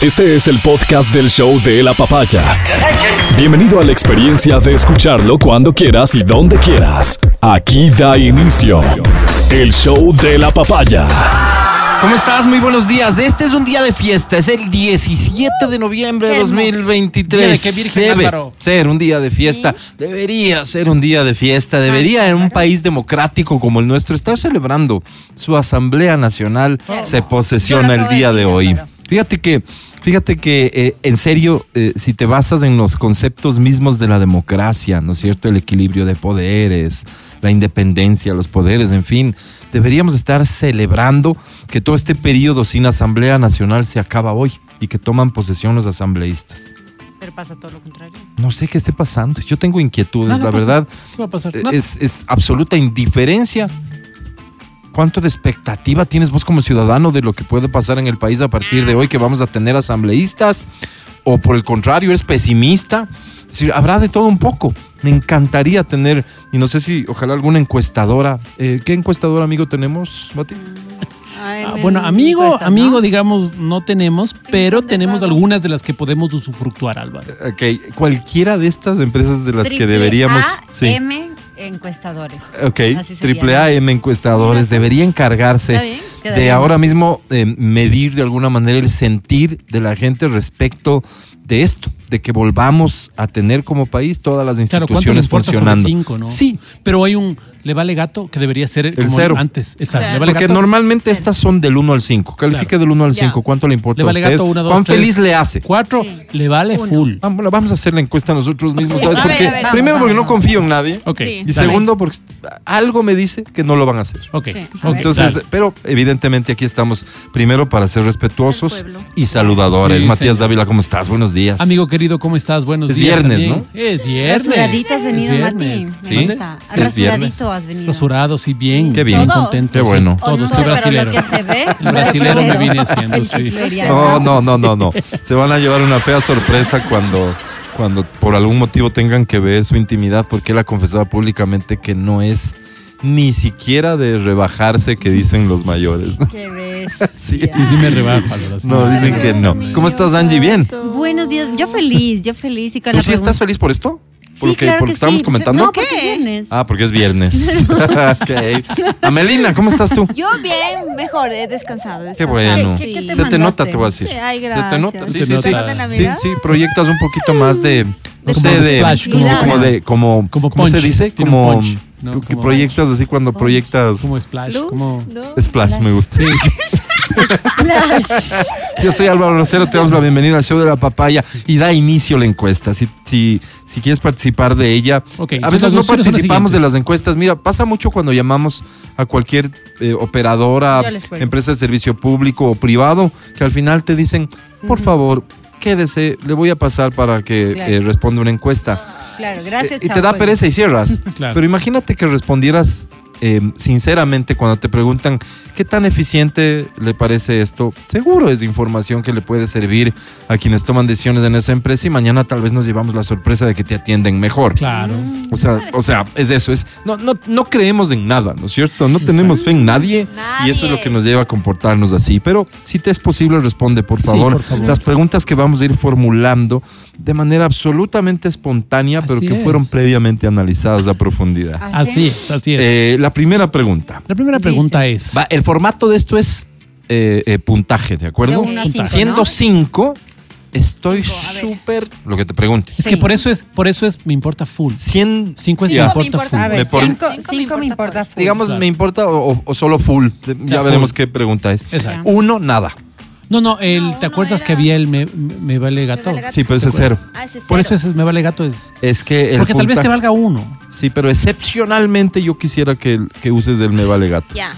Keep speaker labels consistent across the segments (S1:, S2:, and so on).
S1: Este es el podcast del show de la papaya. Bienvenido a la experiencia de escucharlo cuando quieras y donde quieras. Aquí da inicio el show de la papaya.
S2: ¿Cómo estás? Muy buenos días. Este es un día de fiesta. Es el 17 de noviembre de
S3: Qué hermoso.
S2: 2023.
S4: Día de qué virgen,
S2: Debe
S4: Álvaro.
S2: ser un día de fiesta. Debería ser un día de fiesta. Debería en un país democrático como el nuestro estar celebrando. Su Asamblea Nacional se posesiona el día de hoy.
S3: Álvaro.
S2: Fíjate que, fíjate que eh, en serio, eh, si te basas en los conceptos mismos de la democracia, ¿no es cierto? El equilibrio de poderes, la independencia, los poderes, en fin, deberíamos estar celebrando que todo este periodo sin Asamblea Nacional se acaba hoy y que toman posesión los asambleístas.
S3: Pero pasa todo lo contrario.
S2: No sé qué esté pasando. Yo tengo inquietudes, la
S4: pasa.
S2: verdad.
S4: ¿Qué va a pasar?
S2: eh. Es, es absoluta indiferencia. ¿Cuánto de expectativa tienes vos como ciudadano de lo que puede pasar en el país a partir de hoy que vamos a tener asambleístas? ¿O por el contrario, eres pesimista? Es decir, habrá de todo un poco. Me encantaría tener, y no sé si ojalá alguna encuestadora. eh, ¿Qué encuestadora, amigo, tenemos, Mati?
S4: Ah, bueno, amigo, amigo, digamos, no tenemos, pero tenemos algunas de las que podemos usufructuar, Álvaro.
S2: Ok, cualquiera de estas empresas de las que deberíamos... sí.
S3: M encuestadores.
S2: Ok, triple A M encuestadores debería encargarse de ahora mismo eh, medir de alguna manera el sentir de la gente respecto de esto, de que volvamos a tener como país todas las
S4: Claro, ¿cuánto le
S2: instituciones funcionando.
S4: cinco, no?
S2: Sí,
S4: Pero hay un le vale gato que debería ser como
S2: cero.
S4: antes. Exacto.
S3: Claro.
S4: Le vale
S2: porque
S4: gato.
S2: normalmente
S3: Cero.
S2: estas son del 1 al 5. Califique
S4: Claro.
S2: del 1 al
S3: Ya.
S2: 5. ¿Cuánto le importa
S4: Le vale
S2: a usted?
S4: gato una, dos,
S2: ¿Cuán
S4: tres,
S2: feliz le hace?
S4: Cuatro,
S3: Sí.
S4: le vale
S3: Uno.
S4: full.
S2: Vamos, vamos a hacer la encuesta nosotros mismos, ¿sabes
S3: A
S2: por
S3: ver,
S2: qué?
S3: a ver.
S2: Primero
S3: Vamos,
S2: porque no confío en nadie.
S4: Ok.
S3: Sí.
S2: Y
S4: dale.
S2: segundo porque algo me dice que no lo van a hacer.
S4: Ok.
S3: Sí.
S4: ok,
S2: Entonces,
S4: dale.
S2: pero evidentemente aquí estamos primero para ser respetuosos
S3: El
S2: y saludadores.
S4: Sí,
S2: Matías
S4: señor.
S2: Dávila, ¿cómo estás? Buenos días.
S4: Amigo querido, ¿cómo estás? Buenos
S2: Es
S4: días.
S2: viernes,
S4: también. Es viernes.
S3: Rasuradito has
S4: Es
S3: venido, Mati.
S4: viernes.
S3: Me
S2: ¿Sí?
S3: gusta. Rasuradito has venido.
S4: Rasurado, sí, bien.
S2: Qué bien.
S3: Todo.
S4: contento.
S2: Qué
S4: sí.
S2: bueno.
S3: O
S4: Todo,
S3: no,
S4: soy brasilero.
S3: que se ve,
S4: El brasilero me vine haciendo,
S3: El
S4: sí.
S3: chicleriano.
S2: No, no, no, no, no. Se van a llevar una fea sorpresa cuando, cuando por algún motivo tengan que ver su intimidad, porque él ha confesado públicamente que no es ni siquiera de rebajarse que dicen los mayores.
S3: Qué ves.
S2: Sí.
S4: Sí, sí me rebaja. Sí.
S2: No, dicen que no. ¿Cómo estás, Angie? Bien.
S3: Buenos días. Yo feliz, yo feliz. Y con
S2: ¿Tú
S3: la
S2: sí estás feliz por esto?
S3: Sí,
S2: Porque,
S3: claro
S2: porque
S3: que
S2: estábamos
S3: sí.
S2: comentando.
S3: No, porque es viernes.
S2: Ah, porque es viernes. ok. Amelina, ¿cómo estás tú?
S5: Yo bien, mejor, he descansado.
S2: Qué bueno.
S3: ¿Qué- qué te
S2: Se te nota, te voy a decir.
S5: Sí, ay,
S2: Se te
S5: gracias.
S2: nota, sí,
S4: Se
S2: sí,
S4: te
S2: sí.
S4: nota.
S2: Sí, sí, proyectas un poquito más de, no
S4: Como
S2: sé, de,
S4: splash,
S2: como,
S5: como-
S2: como de, como,
S4: Como
S2: ¿cómo se dice?
S4: tiene
S2: Como,
S4: punch, ¿no?
S2: tú que
S4: Como-
S2: proyectas así cuando proyectas,
S4: Como splash.
S5: Luz,
S4: Como...
S5: ¿no?
S2: splash, me gusta.
S4: Sí.
S2: Yo soy Álvaro Rosero, te damos la bienvenida al show de la papaya y da inicio la encuesta. Si, si, si quieres participar de ella,
S4: Ok,
S2: a veces no participamos de las encuestas. Mira, pasa mucho cuando llamamos a cualquier eh, operadora, empresa de servicio público o privado, que al final te dicen, por favor, quédese, le voy a pasar para que
S3: Claro.
S2: eh, responda una encuesta.
S3: Claro, gracias.
S2: Eh, y te da pereza y cierras.
S4: Claro.
S2: Pero imagínate que respondieras eh, sinceramente cuando te preguntan qué tan eficiente le parece esto. Seguro es información que le puede servir a quienes toman decisiones en esa empresa y mañana tal vez nos llevamos la sorpresa de que te atienden mejor.
S4: Claro.
S2: O sea, o sea, es eso, es no, no, no creemos en nada, ¿no es cierto? No tenemos fe en nadie, y eso es lo que nos lleva a comportarnos así. Pero si te es posible, responde, por
S4: Sí,
S2: favor,
S4: por favor.
S2: las preguntas que vamos a ir formulando de manera absolutamente espontánea, pero que
S4: es.
S2: fueron previamente analizadas a profundidad.
S4: Así es, así es.
S2: Eh, la primera pregunta.
S4: La primera pregunta es...
S2: Va, el formato de esto es eh, eh, puntaje, ¿de acuerdo?
S3: De uno a cinco,
S2: Siendo
S3: ¿no?
S2: cinco, estoy súper. Lo que te pregunte.
S4: Es que por eso es, por eso es, me importa full.
S2: 100.
S4: Cinco es me
S5: Cinco me
S4: importa full.
S3: Ver,
S2: Me
S3: cinco,
S5: Cinco importa full.
S2: Digamos,
S4: Claro.
S2: me importa o, o- o solo full. Ya,
S4: Ya,
S2: veremos
S4: full.
S2: qué pregunta es.
S4: Exacto.
S2: Uno, nada.
S4: No, no, el,
S5: No,
S4: ¿te acuerdas
S5: era-
S4: que había el me, me vale gato?
S5: Me vale gato.
S2: Sí, pero ese es cero.
S5: Ah, ese es
S4: Por
S5: cero.
S4: eso ese es me vale gato es...
S2: Es que el
S4: Porque tal vez te valga uno.
S2: Sí, pero excepcionalmente yo quisiera que, que uses el me vale gato.
S5: Ya.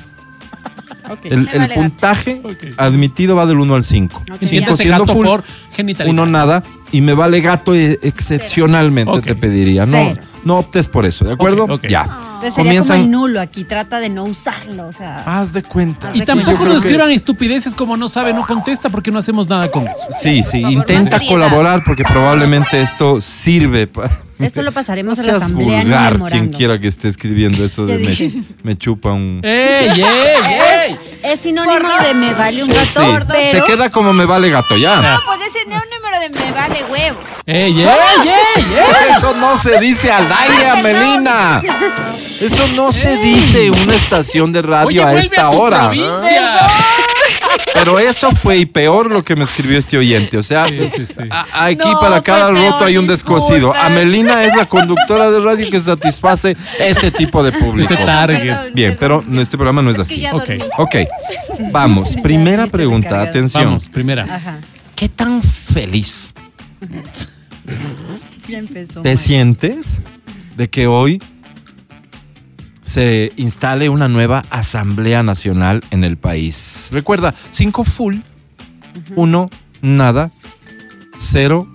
S2: El,
S5: Me
S2: el
S5: vale gato.
S2: puntaje
S4: Ok.
S2: admitido va del 1 al 5.
S3: Ok.
S4: Gato por genitalidad.
S2: uno nada. Y me vale gato eh, excepcionalmente
S4: Ok.
S2: te pediría. No,
S3: Cero.
S2: No optes por eso, ¿de acuerdo? Ya.
S3: Entonces sería como el nulo aquí, trata de no usarlo, o sea.
S2: Haz de cuenta.
S3: Haz
S4: Y
S3: de
S4: tampoco nos
S2: que-
S4: escriban estupideces como no sabe, no contesta, porque no hacemos nada con eso.
S2: Sí, sí,
S5: favor,
S2: intenta colaborar porque probablemente esto sirve para...
S3: Esto lo pasaremos
S2: No
S3: a la asamblea
S2: vulgar quien quiera que esté escribiendo eso de me, chupa un...
S4: ¡Ey, ey, ey!
S3: Es sinónimo de me vale un
S2: Sí,
S3: gato, pero.
S2: se queda como me vale gato, ya.
S5: No, pues ese no de me vale huevo.
S4: ¡Ey, ey, ey, ey!
S2: Eso no se dice al aire, Amelina. Eso no se dice en una estación de radio
S4: Oye,
S2: a esta
S4: tu
S2: hora.
S4: provincia.
S2: Pero eso fue y peor lo que me escribió este oyente. O sea,
S4: Sí, sí, sí.
S2: a- aquí
S5: No,
S2: para cada
S5: peor,
S2: roto hay un descosido.
S5: disculpa.
S2: Amelina es la conductora de radio que satisface ese tipo de público.
S4: Este target.
S5: Perdón,
S2: Bien, pero este programa no es así.
S4: Ok.
S2: Ok, vamos. Primera pregunta, atención.
S4: Vamos, primera.
S3: Ajá.
S2: ¿Qué tan feliz
S3: empezó.
S2: te sientes de que hoy se instale una nueva Asamblea Nacional en el país? Recuerda, cinco full, uno nada, cero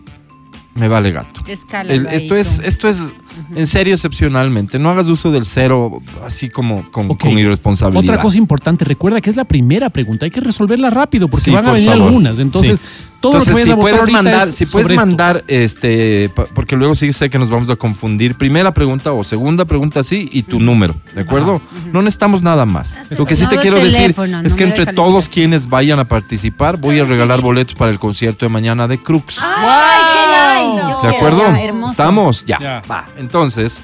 S2: me vale gato.
S3: Escala.
S2: El- esto es, esto es en serio excepcionalmente. No hagas uso del cero así como con,
S4: Ok.
S2: con irresponsabilidad.
S4: Otra cosa importante, recuerda que es la primera pregunta, hay que resolverla rápido porque
S2: Sí,
S4: van a venir
S2: favor.
S4: algunas. Entonces,
S2: Sí.
S4: todo
S2: Entonces,
S4: lo que
S2: si puedes mandar,
S4: es
S2: si puedes
S4: esto.
S2: mandar, este, porque luego sí sé que nos vamos a confundir. Primera pregunta o segunda pregunta sí y tu número, ¿de acuerdo? No necesitamos nada más. Lo que sí te quiero
S3: de
S2: decir es que entre todos quienes vayan a participar, voy a regalar boletos para el concierto de mañana de Crux.
S3: ¡Ay, qué Yo
S2: ¿De acuerdo?
S3: ya.
S2: ¿Estamos? Ya.
S4: Ya.
S2: Va. Entonces,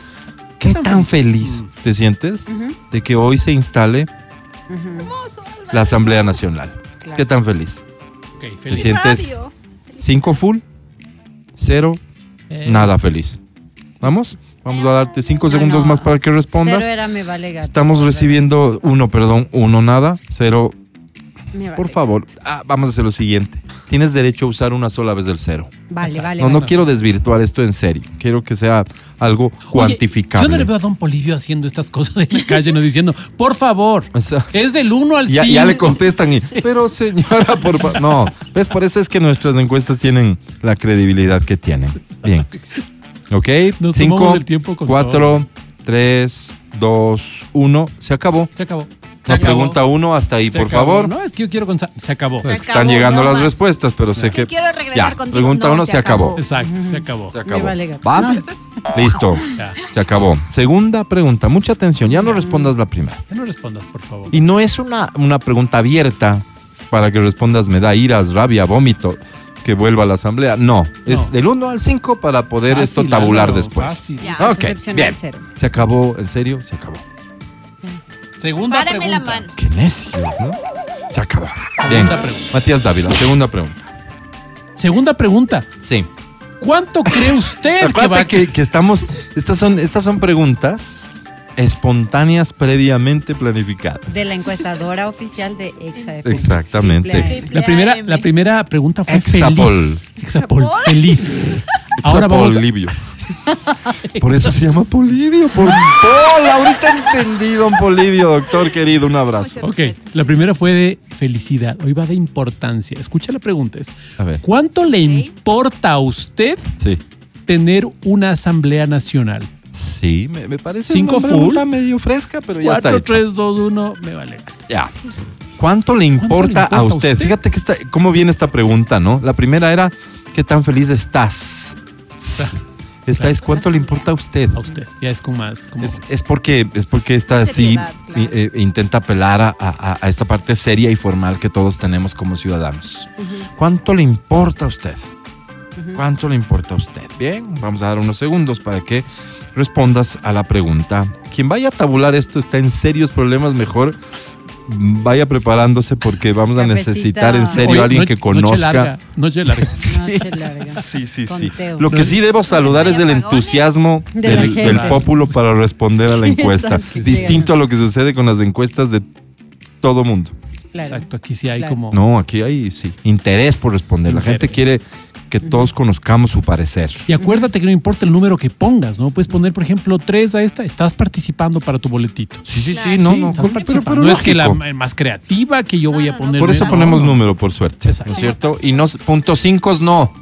S2: ¿qué tan feliz te sientes de que hoy se instale la Asamblea Nacional?
S3: Claro.
S2: ¿Qué tan feliz?
S4: Ok,
S2: ¿Te
S4: feliz.
S2: sientes
S5: Radio.
S2: cinco full? Cero,
S4: Eh,
S2: nada feliz. ¿Vamos? Vamos a darte cinco
S3: Ah,
S2: segundos
S3: no.
S2: más para que respondas.
S3: Cero era me vale gato.
S2: Estamos recibiendo uno, perdón, uno nada, cero.
S3: Vale
S2: Por favor, ah, vamos a hacer lo siguiente. Tienes derecho a usar una sola vez el cero.
S3: Vale, vale.
S2: No, no quiero desvirtuar esto en serio. Quiero que sea algo
S4: Oye,
S2: cuantificable.
S4: yo no le veo a Don Polivio haciendo estas cosas en la calle, no diciendo, por favor,
S2: O sea,
S4: es del 1 al 5.
S2: ya, ya le contestan y, pero señora, por favor. No, ves, por eso es que nuestras encuestas tienen la credibilidad que tienen. Bien. ¿Ok?
S4: Nos
S2: Cinco,
S4: tomamos el tiempo con
S2: cuatro, tres, dos, uno. Se acabó.
S4: Se acabó. Se
S2: La
S4: acabó.
S2: pregunta uno hasta ahí,
S4: Se
S2: por
S4: acabó.
S2: favor.
S4: No, es que yo quiero contar. Se acabó.
S2: Pues
S5: Se
S2: están
S5: acabó,
S2: llegando
S5: no
S2: las
S5: más.
S2: respuestas, pero sé que.
S5: Quiero regresar
S2: Ya,
S5: contigo.
S2: pregunta
S5: No,
S2: uno, se acabó.
S4: Exacto, se acabó.
S2: Se acabó.
S3: vale gato.
S2: ¿Va? Listo.
S4: Ya.
S2: Se acabó. Segunda pregunta. Mucha atención. Ya no respondas la primera.
S4: Ya no respondas, por favor.
S2: Y no es una, una pregunta abierta para que respondas me da iras, rabia, vómito, que vuelva a la asamblea. No, es
S4: No.
S2: del 1 al 5 para poder
S4: Fácil,
S2: esto tabular
S4: Álvaro,
S2: después.
S4: fácil.
S5: Ya.
S2: Ok, bien.
S3: cero.
S2: Se acabó, en serio, se acabó.
S4: Segunda
S5: Párame la
S4: pregunta.
S5: mano.
S2: Qué necios, ¿no? Se acabó.
S4: Segunda
S2: Bien.
S4: pregunta.
S2: Matías Dávila, segunda pregunta.
S4: Segunda pregunta.
S2: Sí.
S4: ¿Cuánto cree usted que va a
S2: Acuérdate que, que estamos, estas son, estas son preguntas espontáneas previamente planificadas.
S3: De la encuestadora oficial de EXA.
S2: Exactamente.
S4: La primera, la primera pregunta fue
S2: Exapol.
S4: feliz. Exapol. Feliz. Ahora vamos a-
S2: Polibio. Por eso se llama Polibio, por Paul. Ahorita entendí, don Polibio, doctor querido. Un abrazo.
S4: Ok, la primera fue de felicidad. Hoy va de importancia. Escucha la pregunta. Es,
S2: A ver.
S4: ¿cuánto le importa a usted
S2: Sí.
S4: tener una asamblea nacional?
S2: Sí, me, me parece
S4: Cinco
S2: una pregunta medio fresca, pero ya está
S4: 4,
S2: hecha.
S4: 3, 2, 1, me vale.
S2: Ya. ¿Cuánto le importa,
S4: importa
S2: a
S4: a
S2: usted?
S4: usted?
S2: Fíjate que cómo viene esta pregunta, ¿no? La primera era, ¿qué tan feliz estás? Esta es, ¿cuánto le importa a usted?
S4: A usted. Ya es con más. Como,
S2: Es, es porque es porque esta sí
S5: claro.
S2: i- eh, intenta apelar a, a- a esta parte seria y formal que todos tenemos como ciudadanos. ¿Cuánto le importa a usted? ¿Cuánto le importa a usted? Bien, vamos a dar unos segundos para que respondas a la pregunta. Quien vaya a tabular esto está en serios problemas, mejor vaya preparándose porque vamos a necesitar en serio
S4: Oye,
S2: a alguien
S4: no-
S2: que
S4: Noche
S2: conozca.
S4: larga. Noche larga.
S3: Noche larga.
S2: Sí, sí, sí. Lo que sí debo saludar es el entusiasmo
S3: De
S2: del, del pópulo para responder a la encuesta.
S3: Sí, sí,
S2: Distinto a lo que sucede con las encuestas de todo mundo.
S3: Claro.
S4: Exacto, aquí sí hay
S3: Claro.
S4: como.
S2: No, aquí hay sí, interés por responder. La gente quiere que todos conozcamos su parecer.
S4: Y acuérdate que no importa el número que pongas, ¿no? Puedes poner, por ejemplo, 3 a esta, estás participando para tu boletito.
S2: Sí, sí,
S5: Claro.
S2: sí, no,
S4: Sí,
S2: no.
S4: estás
S2: pero- pero-
S4: no es que la más creativa que yo voy a poner.
S2: Por eso ponemos
S4: no.
S2: número, por suerte.
S4: Exacto.
S2: ¿No es cierto? Y no, punto cinco no.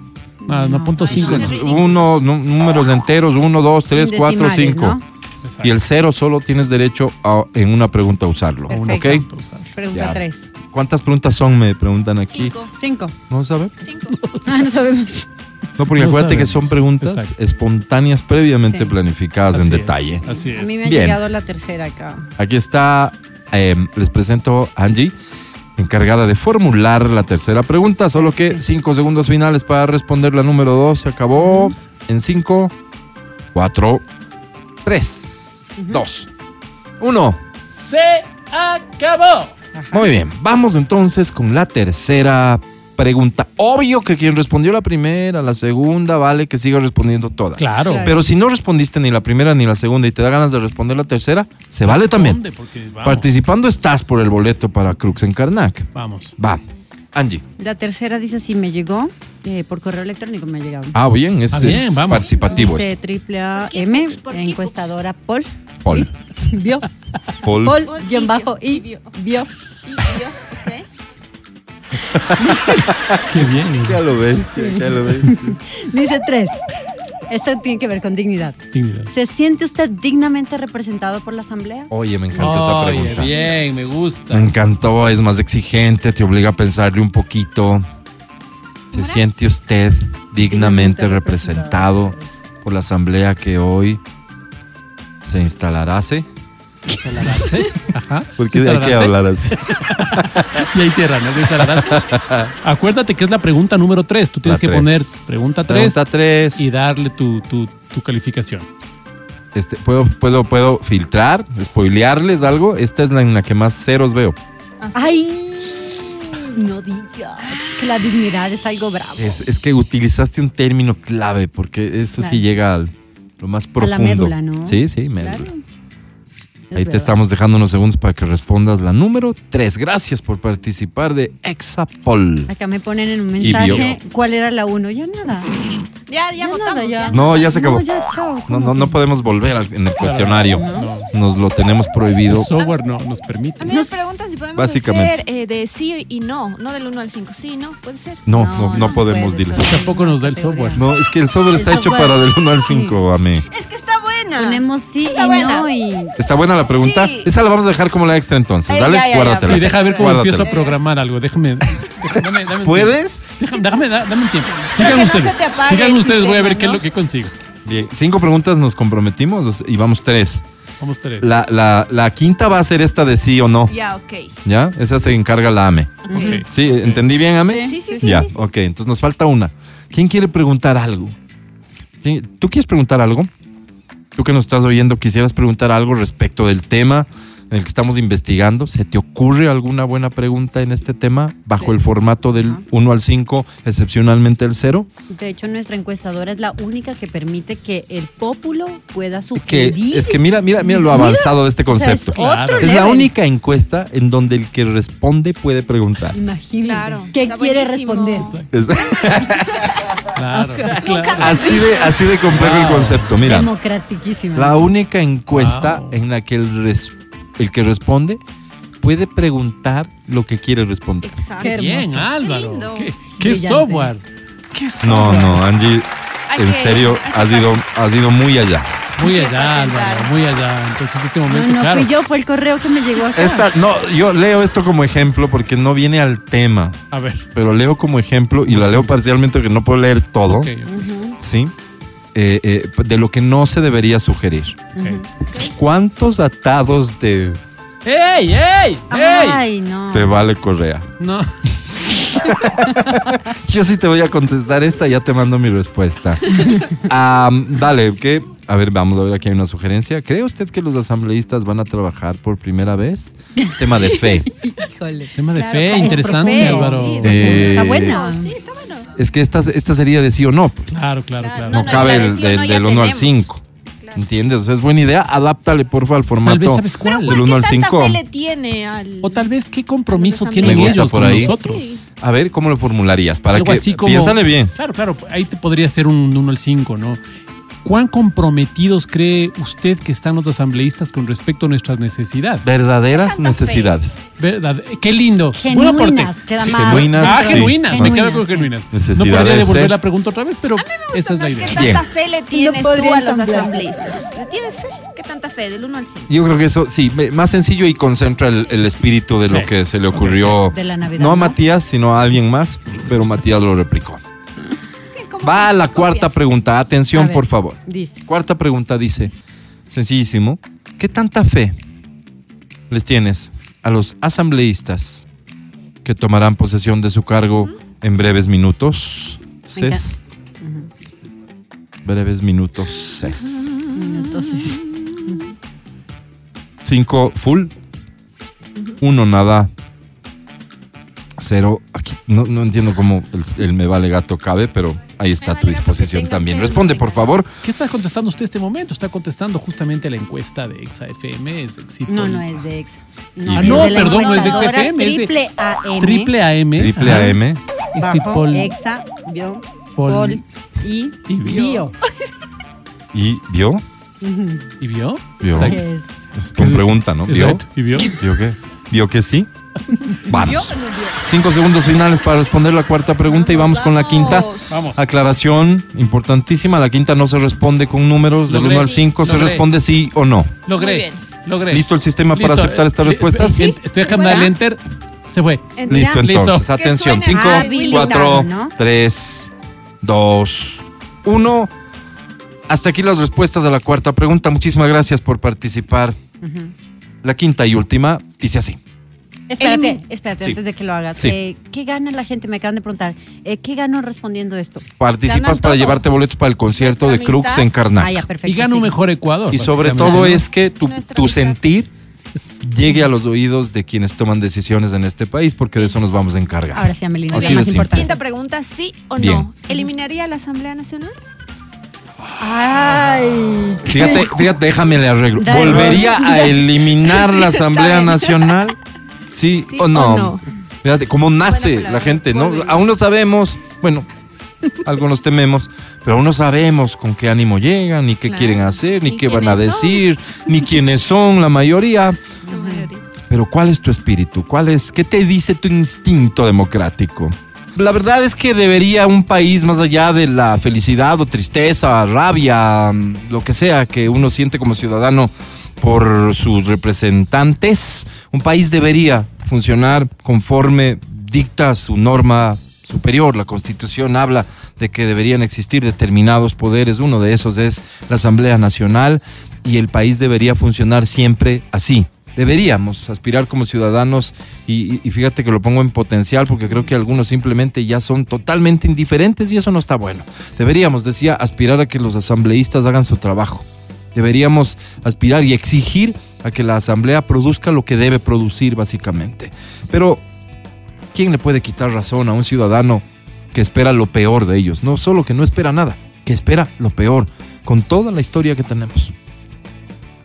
S4: Ah, no, punto cinco.
S2: Uno, números enteros, uno, dos, tres, cuatro, cinco.
S3: ¿no?
S4: Exacto.
S2: Y el cero solo tienes derecho a, en una pregunta a usarlo.
S3: Perfecto.
S2: ¿Ok?
S3: Pregunta
S2: Ya.
S3: 3.
S2: ¿Cuántas preguntas son? Me preguntan aquí.
S5: Cinco.
S3: 5.
S2: ¿No sabe?
S5: Cinco.
S3: Ah, no sabemos.
S2: No, porque
S4: No
S2: acuérdate que son preguntas
S4: Exacto.
S2: espontáneas previamente
S3: Sí.
S2: planificadas en
S4: Así es,
S2: detalle.
S4: Así
S3: A
S4: es.
S3: mí me ha
S2: Bien.
S3: llegado la tercera acá.
S2: Aquí está, eh, les presento a Angie, encargada de formular la tercera pregunta, solo que cinco segundos finales para responder la número dos. Se acabó en cinco, cuatro, tres, dos, uno.
S4: Se acabó.
S2: Muy bien, vamos entonces con la tercera pregunta. Obvio que quien respondió la primera, la segunda, vale que siga respondiendo todas.
S4: Claro.
S3: Claro.
S2: Pero si no respondiste ni la primera ni la segunda y te da ganas de responder la tercera, se vale también.
S4: Porque.
S2: Participando estás por el boleto para Crux en Karnak.
S4: Vamos.
S2: Va, Angie.
S3: La tercera dice si me llegó. eh, por correo electrónico me ha llegado.
S2: Ah, bien, es,
S4: Ah, bien,
S2: es
S4: vamos.
S2: participativo.
S3: Dice triple A
S5: ¿Qué
S3: M, encuestadora Paul.
S2: Paul.
S3: ¿Vio?
S2: Paul.
S3: Paul, guion
S5: y
S3: bajo,
S5: vio, y vio.
S4: Qué bien.
S2: Ya lo ves, ya lo ves.
S3: Dice tres. Esto tiene que ver con dignidad.
S4: Dignidad.
S3: ¿Se siente usted dignamente representado por la asamblea?
S2: Oye, me encanta esa
S4: Oye,
S2: pregunta.
S4: bien, me gusta.
S2: Me encantó, es más exigente, te obliga a pensarle un poquito. ¿Se siente usted dignamente representado por la asamblea que hoy se instalará? ¿sí?
S4: Ajá.
S2: Porque
S4: ¿Sí
S2: hay que hablar así.
S4: sí? Y ahí cierran, ¿no? Acuérdate que es la pregunta número 3. Tú tienes
S2: La
S4: que
S2: tres.
S4: poner pregunta 3
S2: Pregunta 3.
S4: y darle tu, tu, tu calificación.
S2: Este, ¿puedo, puedo, ¿Puedo filtrar, spoilearles algo? Esta es la en la que más ceros veo.
S3: ¡Ay! No digas que la dignidad es algo bravo.
S2: Es, es que utilizaste un término clave porque esto sí llega al lo más
S3: A la
S2: profundo.
S3: médula, ¿no?
S2: Sí, sí, médula.
S3: Claro. Es
S2: Ahí te estamos dejando unos segundos para que respondas la número 3. Gracias por participar de Exapol.
S3: Acá me ponen en un mensaje cuál era la uno. Ya nada.
S5: Ya, ya,
S3: Ya
S5: votamos.
S3: ya.
S2: No, ya se acabó.
S3: No, ya, chao.
S2: No,
S3: ¿Cómo
S2: no, no podemos volver al- en el cuestionario.
S4: No.
S2: Nos lo tenemos prohibido.
S4: El software no nos permite.
S5: A mí nos preguntan si podemos
S2: Básicamente.
S5: hacer eh, de sí y no, no del 1 al 5. Sí, no, puede ser.
S2: No,
S3: No,
S2: no, no,
S3: no se
S2: podemos,
S3: puede,
S2: diles.
S4: Tampoco nos da el
S3: Categoría.
S4: software.
S2: No, es que el software
S3: El
S2: está hecho
S3: software.
S2: para del 1 al 5, amé.
S5: Es que está buena.
S3: Ponemos sí
S5: Está
S3: y
S5: buena.
S3: no y
S2: ¿Está buena la pregunta?
S5: Sí.
S2: Esa la vamos a dejar como la extra entonces. Dale,
S5: ya, ya, ya,
S2: guárdatela.
S4: Sí, deja ver cómo
S2: Guárdatela.
S4: empiezo a programar algo. Déjame. déjame- dame, dame un
S2: ¿Puedes?
S4: Déjame, déjame, da- dame un tiempo. Sigan
S5: que no
S4: ustedes.
S5: se te apague
S4: Sigan
S5: el
S4: ustedes, voy a ver qué lo que consigo.
S2: Bien, cinco preguntas nos comprometimos y vamos tres.
S4: Vamos tres.
S2: La, la, la quinta va a ser esta de sí o no.
S5: Ya, ok.
S2: ¿Ya? Esa se encarga la AME. ¿Sí? ¿Entendí bien, AME?
S5: Sí, sí, sí.
S2: Ya,
S5: sí, sí.
S2: ok. Entonces nos falta una. ¿Quién quiere preguntar algo? ¿Quién- ¿Tú quieres preguntar algo? Tú que nos estás oyendo, quisieras preguntar algo respecto del tema en el que estamos investigando. ¿Se te ocurre alguna buena pregunta en este tema bajo el formato del 1 al 5, excepcionalmente el 0?
S3: de hecho nuestra encuestadora es la única que permite que el pópulo pueda
S2: Que,
S3: sugerir.
S2: es que mira, mira, mira lo avanzado de este
S3: O sea, es
S2: concepto.
S4: Claro.
S2: Es la única encuesta en donde el que responde puede preguntar.
S3: Imagínate.
S5: Claro,
S3: ¿Qué quiere
S5: buenísimo.
S3: responder?
S2: Es-
S4: Claro, claro.
S2: así, de, así de complejo el concepto. Mira,
S3: Democratiquísima.
S2: la única encuesta
S4: Wow.
S2: en la que el, res- el que responde puede preguntar lo que quiere responder.
S5: Exacto.
S3: Qué
S4: Bien. Álvaro. ¿Qué, software? ¿Qué
S2: No,
S4: software?
S2: no, Angie,
S5: Hay
S2: en serio, has ido, has ido muy allá.
S4: Muy allá. Álvaro, muy allá. Entonces, este
S3: No,
S4: momento,
S3: no
S4: claro.
S3: fui yo, fue el correo que me llegó acá.
S2: Esta, no, yo leo esto como ejemplo porque no viene al tema,
S4: A ver.
S2: pero leo como ejemplo y la leo parcialmente porque no puedo leer todo.
S4: ok,
S2: ¿sí? Eh, eh, de lo que no se debería sugerir.
S4: ok.
S2: ¿Cuántos atados de
S4: ¡Ey, ey! ¡Ey!
S3: Ay, no.
S2: te vale Correa?
S4: No.
S2: Yo sí te voy a contestar esta, ya te mando mi respuesta. Am, dale, ¿qué? A ver, vamos a ver, aquí hay una sugerencia. ¿Cree usted que los asambleístas van a trabajar por primera vez? Tema de fe.
S3: Híjole.
S4: Tema de
S5: Claro,
S4: fe,
S5: es
S4: interesante, Álvaro.
S5: sí,
S2: Eh,
S3: Está buena.
S5: Sí, está bueno.
S2: Es que esta, esta sería de sí o no.
S4: Claro, claro,
S5: Claro,
S4: claro.
S2: No,
S5: No, no,
S2: cabe el- del, del 1 al
S5: tenemos.
S2: 5.
S5: Claro.
S2: ¿Entiendes? O sea, es buena idea. Adáptale, porfa, al
S4: Tal vez
S2: formato
S4: sabes cuál.
S2: del
S5: ¿Por
S2: 1 al
S5: qué tanta
S2: 5.
S5: fe le tiene al...
S4: O tal vez qué compromiso tienen ellos
S2: por
S4: con
S2: ahí.
S4: nosotros.
S5: Sí.
S2: A ver, ¿cómo lo formularías? Para
S4: Algo
S2: que
S4: así como.
S2: piénsale bien.
S4: Claro, claro. Ahí te podría ser un 1 al 5, ¿no? ¿Cuán comprometidos cree usted que están los asambleístas con respecto a nuestras necesidades?
S2: Verdaderas
S5: tanta
S2: necesidades.
S4: ¿Verdad? Qué lindo.
S3: Genuinas, queda más.
S2: Genuinas,
S4: Ah,
S2: sí.
S4: genuinas, me quedo con genuinas. No podría devolver
S2: ¿eh?
S4: la pregunta otra vez, pero esa es la
S5: ¿Qué
S4: idea.
S5: tanta
S2: Bien.
S5: fe le tienes tú a los asambleístas? ¿Le tienes fe? ¿Qué tanta fe? Del 1 al 5.
S2: Yo creo que eso, sí, más sencillo y concentra el, el espíritu de lo
S4: Sí.
S2: que se le ocurrió.
S3: De la Navidad,
S2: No a. Matías, sino a alguien más, pero Matías lo replicó. Va a la cuarta pregunta. Atención,
S3: ver.
S2: por favor.
S3: Dice.
S2: Cuarta pregunta dice, sencillísimo, ¿qué tanta fe les tienes a los asambleístas que tomarán posesión de su cargo en breves minutos? Ces. Breves minutos.
S3: Entonces,
S2: Cinco full. Uno nada. Cero. Aquí no, no entiendo cómo el, el me vale gato cabe, pero ahí está a tu
S5: gato
S2: disposición también. Responde, por favor.
S4: ¿Qué está contestando usted este momento? Está contestando justamente la encuesta de Exa FM. Es Exit
S3: no,
S4: Poll.
S3: no es de ex.
S4: Ah,
S3: es
S4: no,
S3: de la
S4: perdón, no es de es de
S3: Triple AM.
S4: Triple AM.
S2: Triple. AM.
S3: Exa, bio,
S4: Pol-
S3: pol, y,
S4: y bio.
S3: bio.
S2: ¿Y vio?
S4: ¿Y vio?
S2: Vio.
S4: Exacto.
S3: Es-
S2: Es con pregunta, ¿no? ¿Vio?
S4: ¿Y vio?
S2: ¿Vio qué? ¿Vio que sí? Vamos. Cinco segundos finales para responder la cuarta pregunta y vamos con la quinta.
S4: Vamos.
S2: Aclaración importantísima. La quinta no se responde con números del
S4: Logré.
S2: 1 al 5. Se responde sí o no.
S4: Logré. Logré.
S2: ¿Listo el sistema para aceptar estas respuestas?
S4: eh, Déjame darle enter. Se fue.
S2: Listo,
S4: Listo.
S2: entonces. Atención.
S5: suene
S2: 5,
S3: habilitado,
S2: 4,
S3: ¿no?
S2: 3, 2, 1. Hasta aquí las respuestas a la cuarta pregunta. Muchísimas gracias por participar. La quinta y última dice así.
S3: Espérate, espérate,
S2: Sí.
S3: antes de que lo hagas.
S2: Sí.
S3: Eh, ¿Qué gana la gente? Me acaban de preguntar. Eh, ¿Qué gano respondiendo esto?
S2: Participas para
S5: todo.
S2: llevarte boletos para el concierto de Crux en Karnak.
S3: Ah, ya, perfecto.
S4: Y gana un
S3: sí.
S4: mejor Ecuador.
S2: Y sobre todo es que tu, tu sentir llegue a los oídos de quienes toman decisiones en este país, porque de eso nos vamos a encargar.
S3: Ahora sí, Amelina,
S2: Así
S3: más importante.
S5: Quinta pregunta, ¿sí o
S2: Bien.
S5: no? ¿Eliminaría la Asamblea Nacional?
S3: Ay,
S2: Fíjate, fíjate, déjame le arreglo. ¿Volvería a eliminar la Asamblea. Nacional? ¿Sí,
S5: ¿Sí
S2: o no?
S5: o no?
S2: Fíjate, cómo nace
S5: palabra,
S2: la gente, ¿no? Aún no sabemos, bueno, algunos tememos, pero aún no sabemos con qué ánimo llegan, ni qué
S5: Claro.
S2: quieren hacer, ni
S5: Ni
S2: qué van a
S5: son.
S2: decir, ni quiénes son la mayoría.
S5: La mayoría.
S2: Pero ¿cuál es tu espíritu? ¿Cuál es qué te dice tu instinto democrático? La verdad es que debería un país más allá de la felicidad o tristeza, rabia, lo que sea que uno siente como ciudadano por sus representantes, un país debería funcionar conforme dicta su norma superior. La Constitución habla de que deberían existir determinados poderes. Uno de esos es la Asamblea Nacional y el país debería funcionar siempre así. Deberíamos aspirar como ciudadanos y, fíjate que lo pongo en potencial porque creo que algunos simplemente ya son totalmente indiferentes y eso no está bueno. Deberíamos, decía, aspirar a que los asambleístas hagan su trabajo. Deberíamos aspirar y exigir a que la asamblea produzca lo que debe producir básicamente. Pero ¿quién le puede quitar razón a un ciudadano que espera lo peor de ellos? No solo que no espera nada, que espera lo peor, con toda la historia que tenemos.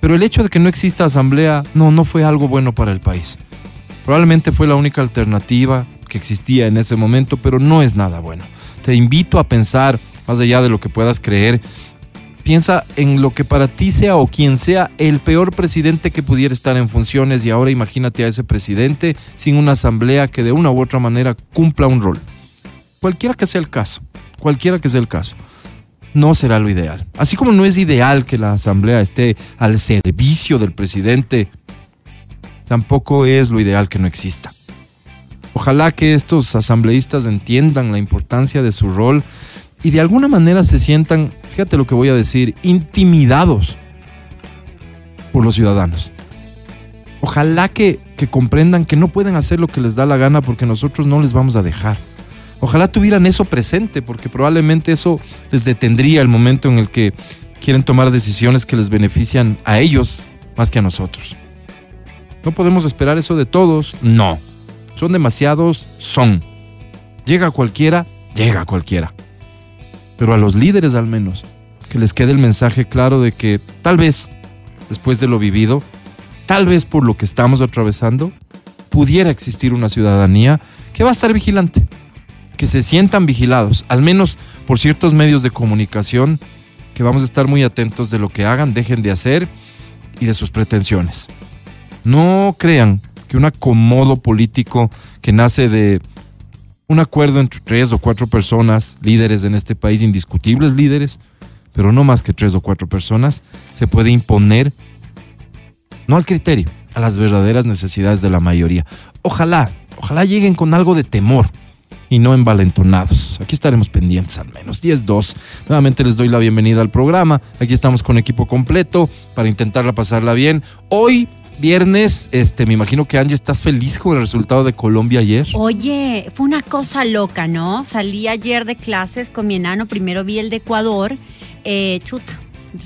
S2: Pero el hecho de que no exista asamblea, no, no fue algo bueno para el país. Probablemente fue la única alternativa que existía en ese momento, pero no es nada bueno. Te invito a pensar, más allá de lo que puedas creer, piensa en lo que para ti sea o quien sea el peor presidente que pudiera estar en funciones y ahora imagínate a ese presidente sin una asamblea que de una u otra manera cumpla un rol. Cualquiera que sea el caso, cualquiera que sea el caso, no será lo ideal. Así como no es ideal que la asamblea esté al servicio del presidente, tampoco es lo ideal que no exista. Ojalá que estos asambleístas entiendan la importancia de su rol y de alguna manera se sientan, fíjate lo que voy a decir, intimidados por los ciudadanos. Ojalá que, que comprendan que no pueden hacer lo que les da la gana porque nosotros no les vamos a dejar. Ojalá tuvieran eso presente porque probablemente eso les detendría el momento en el que quieren tomar decisiones que les benefician a ellos más que a nosotros. ¿No podemos esperar eso de todos? No. Son demasiados, son. Llega cualquiera, llega cualquiera. Pero a los líderes al menos, que les quede el mensaje claro de que tal vez, después de lo vivido, tal vez por lo que estamos atravesando, pudiera existir una ciudadanía que va a estar vigilante, que se sientan vigilados, al menos por ciertos medios de comunicación que vamos a estar muy atentos de lo que hagan, dejen de hacer y de sus pretensiones. No crean que un acomodo político que nace de un acuerdo entre tres o cuatro personas, líderes en este país, indiscutibles líderes, pero no más que tres o cuatro personas, se puede imponer, no al criterio, a las verdaderas necesidades de la mayoría. Ojalá, ojalá lleguen con algo de temor y no envalentonados. Aquí estaremos pendientes al menos. 10-2. Nuevamente les doy la bienvenida al programa. Aquí estamos con equipo completo para intentarla pasarla bien. Hoy viernes, este, me imagino que Angie estás feliz con el resultado de Colombia ayer.
S3: Oye, fue una cosa loca, ¿no? Salí ayer de clases con mi enano, primero vi el de Ecuador, eh, chuta,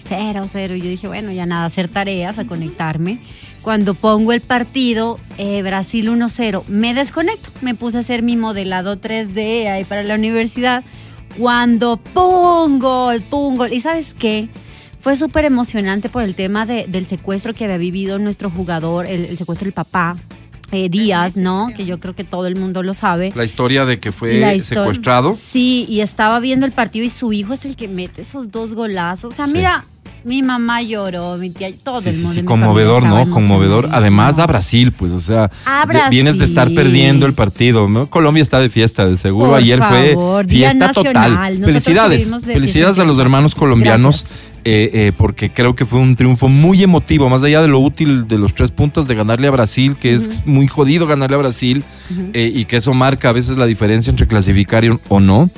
S3: cero, cero. Y yo dije, bueno, ya nada, hacer tareas, a conectarme. Cuando pongo el partido, eh, Brasil 1-0, me desconecto, me puse a hacer mi modelado 3D ahí para la universidad. Cuando pongo, pongo, ¿y sabes qué? Fue súper emocionante por el tema de, del secuestro que había vivido nuestro jugador, el, el secuestro del papá. Eh, Díaz, ¿no? Que yo creo que todo el mundo lo sabe.
S2: La historia de que fue secuestrado.
S3: Sí, y estaba viendo el partido y su hijo es el que mete esos dos golazos. O sea,
S2: Sí.
S3: mira, mi mamá lloró, mi tía, todo
S2: Sí,
S3: el
S2: sí,
S3: mundo.
S2: sí,
S3: mi
S2: conmovedor, ¿no? Conmovedor. Además a Brasil, pues, o sea, vi- vienes de estar
S3: Brasil.
S2: perdiendo el partido, ¿no? Colombia está de fiesta, de seguro.
S3: Por
S2: Ayer
S3: favor,
S2: fue fiesta total.
S3: Nosotros
S2: Felicidades, felicidades a los hermanos colombianos, eh, eh, porque creo que fue un triunfo muy emotivo, más allá de lo útil de los tres puntos de ganarle a Brasil, que es muy jodido ganarle a Brasil, eh, y que eso marca a veces la diferencia entre clasificar o no.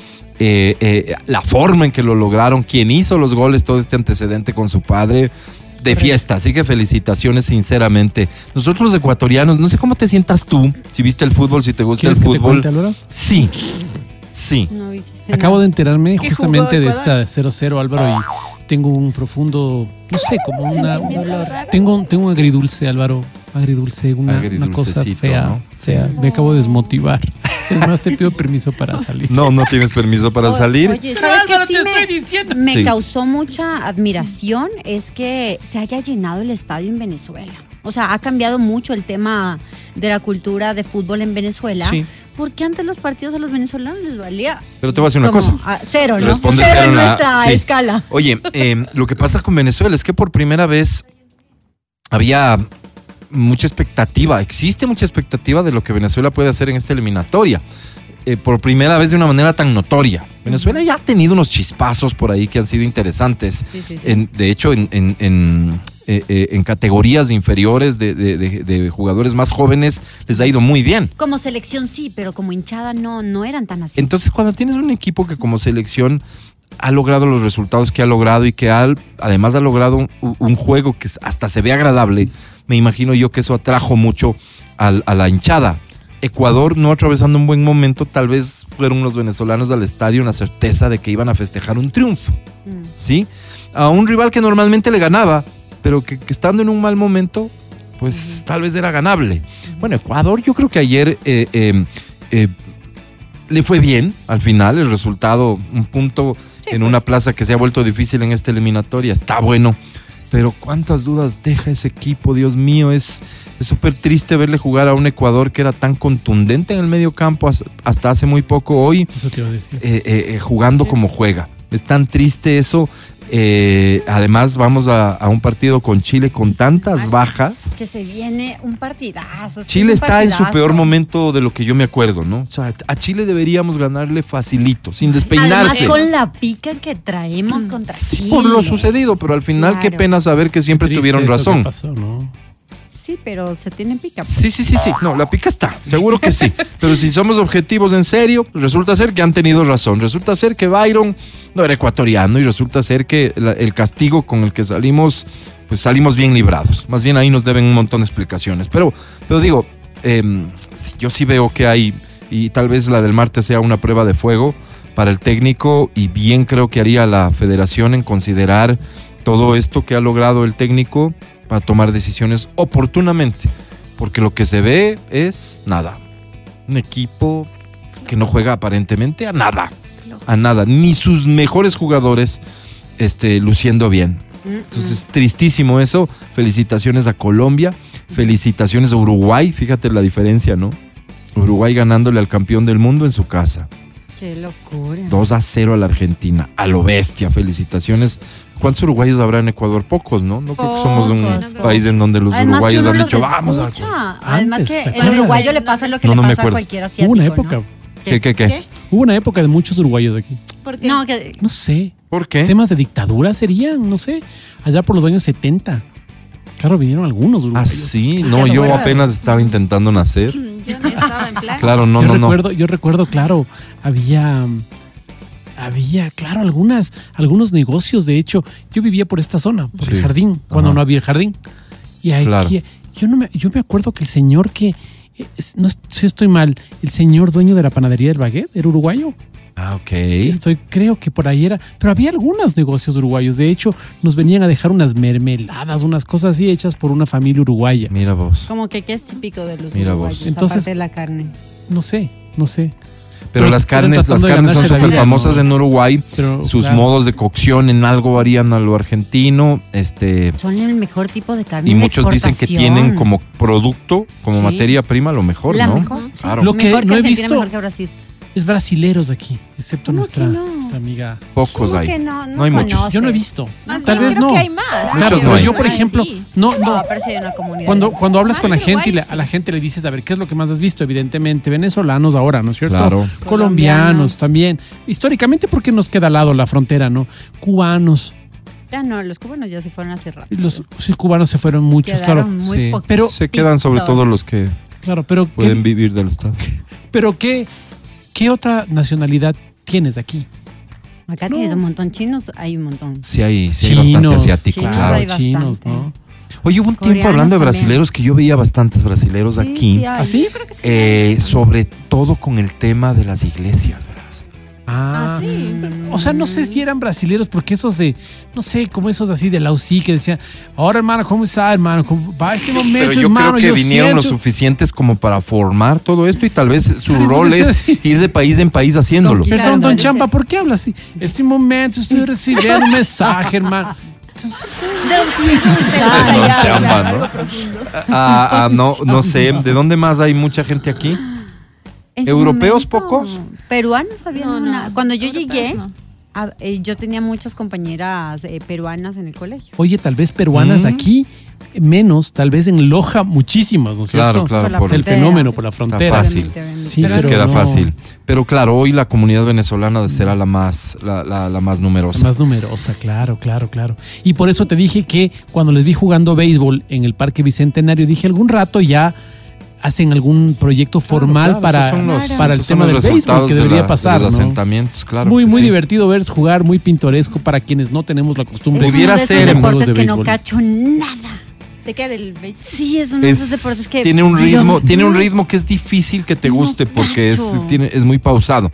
S2: Eh, eh, la forma en que lo lograron, quién hizo los goles, todo este antecedente con su padre, de fiesta. Así que felicitaciones, sinceramente. Nosotros los ecuatorianos, no sé cómo te sientas tú, si viste el fútbol, si te gusta el
S4: ¿Quieres que te
S2: fútbol.
S4: cuente?
S2: Sí, sí.
S3: No hiciste
S4: Acabo
S3: nada.
S4: de enterarme
S5: ¿Qué
S4: justamente de esta 0-0, Álvaro, y tengo un profundo, no sé, como una...
S5: Raro.
S4: Tengo, un- tengo un agridulce, Álvaro. Agridulce, una, una cosa fea.
S2: ¿no?
S4: O sea, me acabo de desmotivar. Es más, te pido permiso para salir.
S2: No, no tienes permiso para
S3: O-
S2: salir.
S3: Oye,
S4: Pero
S3: ¿sabes
S4: Álvaro,
S3: sí
S4: te
S3: me,
S4: estoy diciendo.
S3: me
S2: Sí.
S3: causó mucha admiración? Es que se haya llenado el estadio en Venezuela. O sea, ha cambiado mucho el tema de la cultura de fútbol en Venezuela.
S2: Sí.
S3: Porque antes los partidos a los venezolanos les valía.
S2: Pero te voy a decir una
S3: como
S2: cosa.
S3: a cero, ¿no?
S2: Responde
S3: cero en nuestra
S2: sí.
S3: escala.
S2: Oye, eh, lo que pasa con Venezuela es que por primera vez había mucha expectativa, existe mucha expectativa de lo que Venezuela puede hacer en esta eliminatoria. Eh, por primera vez de una manera tan notoria. Venezuela ya ha tenido unos chispazos por ahí que han sido interesantes.
S3: Sí, sí, sí.
S2: En- de hecho, en, en- en, eh, eh, en categorías inferiores de, de- de- de jugadores más jóvenes les ha ido muy bien.
S3: Como selección sí, pero como hinchada no, no eran tan así.
S2: Entonces, cuando tienes un equipo que como selección ha logrado los resultados que ha logrado y que ha- además ha logrado un, un juego que hasta se ve agradable, me imagino yo que eso atrajo mucho a la hinchada. Ecuador no atravesando un buen momento, tal vez fueron los venezolanos al estadio en la certeza de que iban a festejar un triunfo,
S3: Mm.
S2: ¿sí? A un rival que normalmente le ganaba, pero que, que estando en un mal momento, pues tal vez era ganable. Bueno, Ecuador yo creo que ayer eh, eh, eh, le fue bien al final, el resultado, un punto en una plaza que se ha vuelto difícil en esta eliminatoria, está bueno. Pero cuántas dudas deja ese equipo, Dios mío, es es súper triste verle jugar a un Ecuador que era tan contundente en el medio campo has- hasta hace muy poco hoy,
S4: Eso te iba a decir.
S2: eh, jugando como juega. Es tan triste eso. Eh, además, vamos a, a un partido con Chile con tantas bajas.
S3: Que se viene un partidazo.
S2: Chile
S3: es un
S2: está en su peor momento de lo que yo me acuerdo, ¿no? O sea, a Chile deberíamos ganarle facilito, sin
S3: Además,
S2: despeinarse.
S3: con la pica que traemos contra Chile.
S2: Por lo sucedido, pero al final qué pena saber que siempre
S4: Triste
S2: tuvieron
S4: eso que
S2: razón.
S4: pasó, ¿no?
S3: Sí, pero se tiene pica. pues.
S2: Sí, sí, sí, sí. No, la pica está, seguro que sí. Pero si somos objetivos en serio, resulta ser que han tenido razón. Resulta ser que Byron no era ecuatoriano y resulta ser que la- el castigo con el que salimos, pues salimos bien librados. Más bien ahí nos deben un montón de explicaciones. Pero, pero digo, em, yo sí veo que hay, y tal vez la del martes sea una prueba de fuego para el técnico y bien creo que haría la federación en considerar todo esto que ha logrado el técnico para tomar decisiones oportunamente. Porque lo que se ve es nada. Un equipo que no juega aparentemente a nada. A nada. Ni sus mejores jugadores este, luciendo bien. Entonces, tristísimo eso. Felicitaciones a Colombia. Felicitaciones a Uruguay. Fíjate la diferencia, ¿no? Uruguay ganándole al campeón del mundo en su casa.
S3: Qué locura.
S2: 2 a 0 a la Argentina. A lo bestia, felicitaciones. ¿Cuántos uruguayos habrá en Ecuador? Pocos, ¿no? No creo que somos un
S3: Pocos,
S2: país en donde los
S3: Además que
S2: uruguayos
S3: uno
S2: han
S3: los
S2: dicho, vamos a...
S3: escucha. Además
S4: Antes,
S3: que
S4: ¿te
S3: el
S4: acuerdas?
S3: uruguayo le pasa lo que
S2: No,
S3: le
S2: no me
S3: pasa a
S2: acuerdo.
S3: cualquier asiático,
S4: Hubo una
S3: ¿no?
S4: época,
S2: ¿Qué, qué, qué?
S4: hubo una época de muchos uruguayos aquí.
S5: ¿Por qué?
S3: No, que
S4: No sé,
S2: ¿Por qué?
S4: temas de dictadura serían, no sé, allá por los años 70. Claro, vinieron algunos
S2: Ah,
S4: uruguayos.
S2: sí, no,
S3: ¿Te
S2: yo apenas estaba intentando nacer.
S5: Yo no estaba en plan.
S2: Claro, no,
S4: yo
S2: no, no.
S4: recuerdo, yo recuerdo, claro, había había, claro, algunas, algunos negocios. De hecho, yo vivía por esta zona, por
S2: Sí.
S4: el jardín, cuando
S2: Ajá.
S4: no había el jardín. Y aquí,
S2: Claro.
S4: yo no me, yo me acuerdo que el señor que, eh, no si estoy mal, el señor dueño de la panadería del baguette era uruguayo.
S2: Ah, ok.
S4: Estoy, creo que por ahí era. Pero había algunos negocios uruguayos. De hecho, nos venían a dejar unas mermeladas, unas cosas así hechas por una familia uruguaya.
S2: Mira vos.
S3: como que, que es típico de los
S2: Mira vos.
S3: uruguayos,
S4: Entonces-
S3: aparte de la carne.
S4: No sé, no sé.
S2: Pero,
S4: Pero
S2: las carnes, las carnes son súper famosas en Uruguay.
S4: Pero,
S2: Sus
S4: claro.
S2: modos de cocción en algo varían a lo argentino. Este.
S3: Son el mejor tipo de carne
S2: Y muchos dicen que tienen como producto, como
S3: Sí.
S2: materia prima, lo mejor,
S3: la
S2: ¿no?
S3: mejor. sí.
S2: Claro.
S4: Lo que
S3: mejor
S4: no he
S3: Argentina,
S4: visto-
S3: mejor que Brasil.
S4: Es brasileros aquí, excepto
S3: ¿Cómo
S4: nuestra,
S3: que no?
S4: nuestra amiga.
S2: Pocos
S3: ¿Cómo
S2: hay.
S3: que no?
S2: No hay muchos.
S4: Yo no he visto.
S5: Más
S4: Tal
S5: bien,
S4: vez
S5: creo
S4: no.
S5: que hay más.
S2: Muchos
S4: Claro,
S2: no
S4: pero
S2: hay.
S4: yo, por
S5: Ah,
S4: ejemplo,
S5: sí.
S4: no, no.
S3: No, pero sí hay una comunidad.
S4: Cuando, cuando hablas
S5: Más
S4: con la gente y le- a la gente le dices, a ver, ¿qué es lo que más has visto? Evidentemente, venezolanos ahora, ¿no es cierto?
S2: Claro.
S4: Colombianos,
S3: Colombianos.
S4: también. Históricamente, porque nos queda al lado la frontera, ¿no? Cubanos.
S3: Ya no, los cubanos ya se fueron hace rato.
S4: Los sí, cubanos se fueron muchos,
S3: Quedaron
S4: claro.
S3: muy
S2: Sí.
S4: Pero-
S2: Se quedan sobre todo los que
S4: Claro, pero
S2: pueden
S4: ¿qué,
S2: vivir del Estado.
S4: pero qué, ¿qué otra nacionalidad tienes aquí?
S3: Acá
S4: No.
S3: tienes un montón chinos, hay un montón.
S2: Sí hay, sí hay bastante asiático,
S3: Chinos
S2: claro.
S3: hay
S4: chinos. ¿no?
S2: Oye, hubo un tiempo hablando de
S3: también.
S2: brasileros que yo veía bastantes brasileros aquí.
S3: Sí.
S5: Yo creo que sí.
S2: eh, sobre todo con el tema de las iglesias.
S4: Ah,
S5: Ah, sí.
S4: O sea, no sé si eran brasileros, porque esos de, no sé, como esos así de la UCI que decían, ahora hermano, ¿cómo está, hermano? ¿Cómo va este momento,
S2: Pero yo
S4: hermano?
S2: creo que vinieron lo
S4: siento-".
S2: suficientes como para formar todo esto y tal vez su
S4: Pero
S2: rol es ir de país en país haciéndolo.
S4: Perdón, don Champa. ¿por qué habla así? Este momento estoy recibiendo un mensaje, hermano.
S5: Ah,
S2: ah, no, no sé, ¿de dónde más hay mucha gente aquí? ¿Europeos
S3: momento,
S2: pocos?
S3: Peruanos había
S5: No, no,
S3: una. Cuando yo
S5: europeos
S3: llegué,
S5: no.
S3: a- eh, yo tenía muchas compañeras eh, peruanas en el colegio.
S4: Oye, tal vez peruanas
S2: Mm.
S4: aquí, menos, tal vez en Loja, muchísimas, ¿no es
S2: Claro,
S4: cierto?
S2: claro,
S3: Por la
S2: por
S4: el
S3: frontera.
S4: fenómeno por la frontera.
S2: fácil.
S4: Sí,
S3: pero
S2: Les queda
S4: no.
S2: fácil. Pero claro, hoy la comunidad venezolana será la más, la, la- la más
S4: La
S2: numerosa.
S4: Más numerosa, claro, claro, claro. Y por eso te dije que cuando les vi jugando béisbol en el Parque Bicentenario, dije algún rato ya hacen algún proyecto formal
S2: Claro,
S4: para,
S2: esos son los-
S4: para el tema del béisbol que
S2: de
S4: debería
S2: de
S4: pasar.
S2: los
S4: ¿no?
S2: asentamientos, claro.
S4: muy,
S2: que
S4: muy
S2: sí.
S4: divertido ver jugar, muy pintoresco para quienes no tenemos la costumbre.
S3: Es
S2: Pudiera
S3: uno de esos
S2: ser en
S3: deportes
S4: juegos de
S3: que no cacho nada.
S5: ¿Te queda del béisbol?
S3: Sí, es uno de
S2: Es-
S3: esos deportes que.
S2: tiene un
S3: digo,
S2: ritmo, tiene un ritmo que es difícil que te
S3: No
S2: guste porque es, tiene, es muy pausado.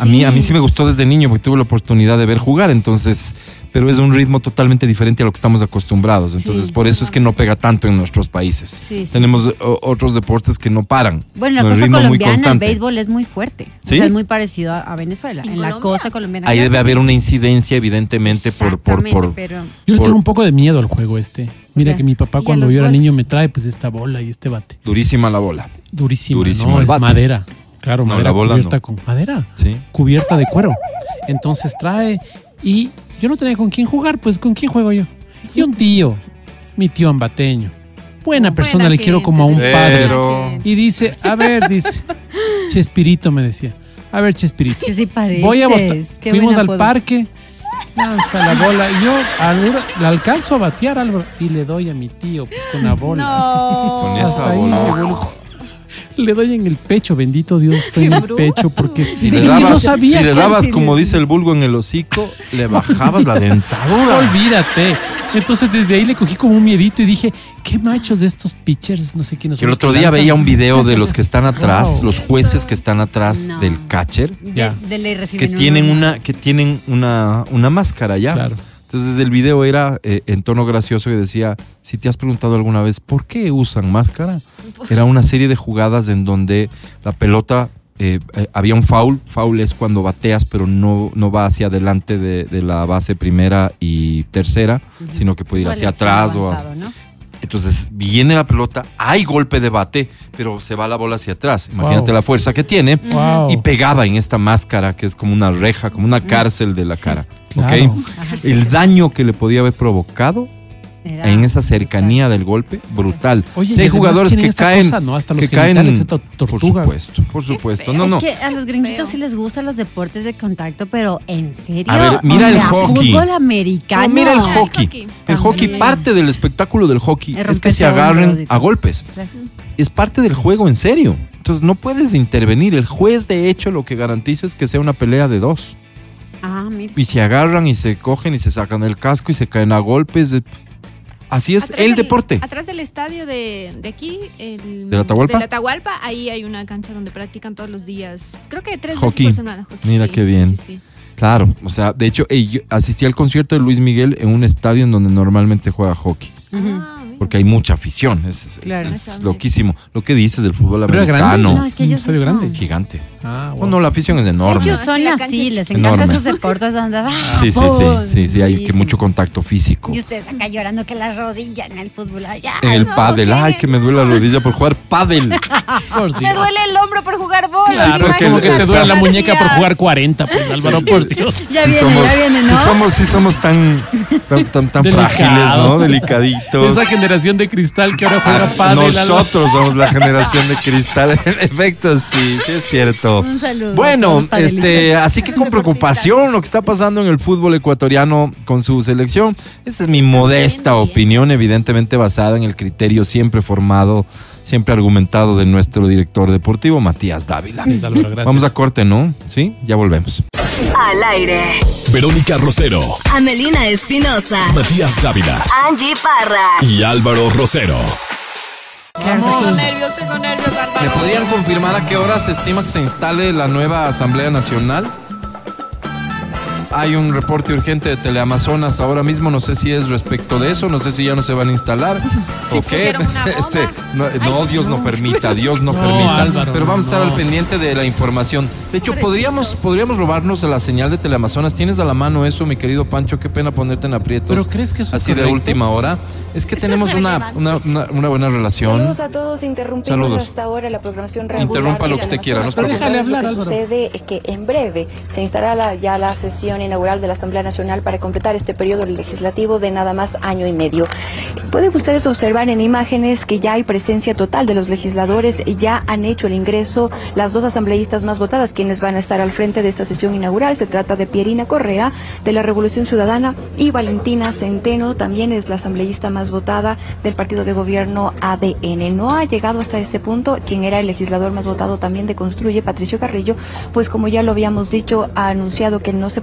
S2: A mí, a mí sí me gustó desde niño porque tuve la oportunidad de ver jugar, entonces, pero es un ritmo totalmente diferente a lo que estamos acostumbrados. Entonces,
S3: Sí.
S2: por eso es que no pega tanto en nuestros países.
S3: Sí, sí,
S2: Tenemos otros deportes que no paran.
S3: Bueno, en la
S2: no,
S3: costa colombiana el béisbol es muy fuerte.
S2: ¿Sí?
S3: O sea, es muy parecido a, a Venezuela.
S5: ¿En
S3: En, la costa colombiana.
S2: Ahí debe haber una incidencia, evidentemente, por, por, por,
S3: pero
S4: Yo le tengo un poco de miedo al juego este. Mira que mi papá cuando yo era niño me trae pues esta bola y este bate.
S2: durísima la bola.
S4: Durísimo,
S2: Durísimo
S4: ¿no?
S2: el
S4: Es
S2: bate.
S4: madera. Claro,
S2: No,
S4: madera
S2: la bola
S4: cubierta
S2: no.
S4: con madera.
S2: Sí.
S4: cubierta de cuero. Entonces trae y yo no tenía con quién jugar, pues ¿con quién juego yo? Y un tío, mi tío ambateño. Buena persona, le quiero como a un padre.
S2: Pero-
S4: Y dice, a ver, dice, Chespirito me decía, a ver, Chespirito,
S3: que sí pareces.
S4: voy a.
S3: Qué
S4: Fuimos
S3: buen
S4: al
S3: apodo.
S4: parque, lanza la bola, y yo Álvaro, la alcanzo a batear, Álvaro, y le doy a mi tío, pues con la bola.
S5: No.
S2: Con esa
S4: Hasta ahí
S2: bola.
S4: llegó el- Le doy en el pecho, bendito Dios, fue en el pecho, porque
S2: Si le
S4: que no
S2: dabas,
S4: sabía.
S2: si le dabas como dice el vulgo, en el hocico, le bajabas la dentadura.
S4: Olvídate. Entonces desde ahí le cogí como un miedito y dije, qué machos de estos pitchers, no sé quiénes
S2: Que el otro día
S4: lanzan".
S2: veía un video de los que están atrás,
S4: Wow.
S2: los jueces que están atrás
S3: No.
S2: del catcher,
S3: De, de
S2: que tienen una, que tienen una, una máscara ya.
S4: Claro.
S2: Entonces el video era eh, en tono gracioso y decía, si te has preguntado alguna vez por qué usan máscara, era una serie de jugadas en donde la pelota eh, eh, había un foul, foul es cuando bateas pero no, no va hacia adelante de, de la base primera y tercera, sino que puede ir hacia atrás o. Entonces Entonces viene la pelota, hay golpe de bate, pero se va la bola hacia atrás. Imagínate
S4: Wow.
S2: la fuerza que tiene.
S4: Wow.
S2: Y pegaba en esta máscara que es como una reja, como una cárcel de la cara. ¿Ok?
S4: Claro.
S2: El daño que le podía haber provocado
S3: Era-
S2: en esa cercanía del golpe, brutal.
S4: Oye, y
S2: hay jugadores que caen,
S4: cosa, ¿no? Hasta los
S2: que caen, por supuesto, por supuesto. No,
S3: es
S2: no.
S3: que a los gringuitos sí les gustan los deportes de contacto, pero en serio.
S2: A ver, mira
S3: O
S2: el
S3: sea,
S2: hockey.
S3: Fútbol americano.
S2: No, mira el
S5: el
S2: hockey. El hockey, parte del espectáculo del hockey
S3: Es
S2: que se agarren a golpes.
S3: Claro.
S2: Es parte del juego en serio. Entonces no puedes intervenir. El juez, de hecho, lo que garantiza es que sea una pelea de dos.
S3: Ah, mira.
S2: Y se agarran y se cogen y se sacan el casco y se caen a golpes. Así es
S5: Atrás
S2: el
S5: del-
S2: deporte.
S5: Atrás del estadio de, de aquí, el,
S2: ¿De la Atahualpa?
S5: de la Atahualpa, ahí hay una cancha donde practican todos los días. Creo que tres
S2: Hockey.
S5: veces por semana. hockey,
S2: Mira
S5: sí,
S2: qué bien.
S5: sí, sí.
S2: Claro, o sea, de hecho, ey, yo asistí al concierto de Luis Miguel en un estadio en donde normalmente se juega hockey.
S5: Ah.
S2: Porque hay mucha afición. Es, es-
S3: Claro.
S2: es loquísimo. Lo que dices del fútbol
S4: Pero era grande.
S2: americano.
S3: No, es que
S4: Un
S3: ellos
S4: estadio
S3: son-
S4: grande.
S2: Gigante.
S4: Ah, wow.
S2: Oh, no, la afición es enorme.
S3: Ellos son así,
S5: es
S3: les encantan esos deportes donde va.
S2: Sí, sí, sí, sí, sí, hay que mucho contacto físico.
S3: Y ustedes acá llorando que la rodilla en el fútbol allá.
S2: En el
S5: no,
S2: pádel,
S5: ¿qué?
S2: ay, que me duele la rodilla por jugar pádel.
S4: Por
S5: Me duele el hombro por jugar bola.
S2: Claro, es que
S4: Como que te duele la muñeca por jugar 40, pues Álvaro, por Dios.
S3: Ya viene,
S2: somos,
S3: ya viene,
S2: sí
S3: ¿no?
S2: somos, sí somos tan, tan, tan, frágiles, ¿no? Delicaditos.
S4: Esa generación de cristal que ahora juega
S2: Ah,
S4: pádel. Álvaro.
S2: Nosotros somos la generación de cristal. En efecto, sí, sí es cierto.
S3: Un saludo
S2: Bueno, este, así que con preocupación lo que está pasando en el fútbol ecuatoriano con su selección. Esta es mi modesta opinión, evidentemente basada en el criterio siempre formado, siempre argumentado de nuestro director deportivo, Matías Dávila.
S4: Sí, Álvaro, gracias.
S2: Vamos a corte, ¿no? Sí, ya volvemos.
S6: Al aire.
S1: Verónica Rosero,
S6: Amelina Espinosa.
S1: Matías Dávila
S6: Angie Parra.
S1: y Álvaro Rosero.
S3: Claro
S5: Tengo
S3: sí.
S5: nervios, tengo nervios,
S2: ¿Me podrían confirmar a qué hora se estima que se instale la nueva Asamblea Nacional? Hay un reporte urgente de Teleamazonas ahora mismo, no sé si es respecto de eso, no sé si ya no se van a instalar o qué. Este, no, no, Dios no. permita, Dios no,
S4: No,
S2: permita.
S4: Álvaro,
S2: Pero vamos a estar al pendiente de la información. De hecho, podríamos, podríamos robarnos la señal de Teleamazonas. ¿Tienes a la mano eso, mi querido Pancho? Qué pena ponerte en aprietos.
S4: ¿Pero crees que eso es
S2: Así de última hora. Es que tenemos una, una, una- una buena relación.
S7: Saludos a todos, interrumpimos
S2: Saludos.
S7: hasta ahora la programación regular.
S2: Interrumpa lo que usted quiera, no.
S4: Pero déjale hablar,
S7: Lo que sucede es que en breve se instalará la- ya la sesión inaugural de la Asamblea Nacional para completar este periodo legislativo de nada más año y medio. Pueden ustedes observar en imágenes que ya hay presencia total de los legisladores, ya han hecho el ingreso las dos asambleístas más votadas, quienes van a estar al frente de esta sesión inaugural. Se trata de Pierina Correa, de la Revolución Ciudadana, y Valentina Centeno, también es la asambleísta más votada del partido de gobierno ADN. No ha llegado hasta este punto quien era el legislador más votado también de Construye, Patricio Carrillo, pues como ya lo habíamos dicho, ha anunciado que no se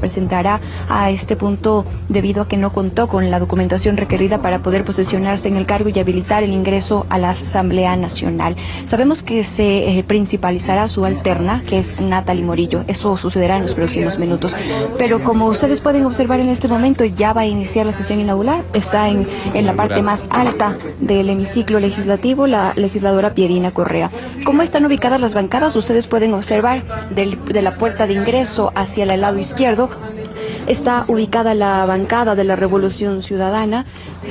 S7: a este punto debido a que no contó con la documentación requerida para poder posesionarse en el cargo y habilitar el ingreso a la Asamblea Nacional. Sabemos que se eh, principalizará su alterna, que es Natalie Morillo. Eso sucederá en los próximos minutos. Pero como ustedes pueden observar en este momento, ya va a iniciar la sesión inaugurar. Está en, en la parte más alta del hemiciclo legislativo la legisladora Pierina Correa. ¿Cómo están ubicadas las bancadas? Ustedes pueden observar del- de la puerta de ingreso hacia el lado izquierdo está ubicada la bancada de la Revolución Ciudadana,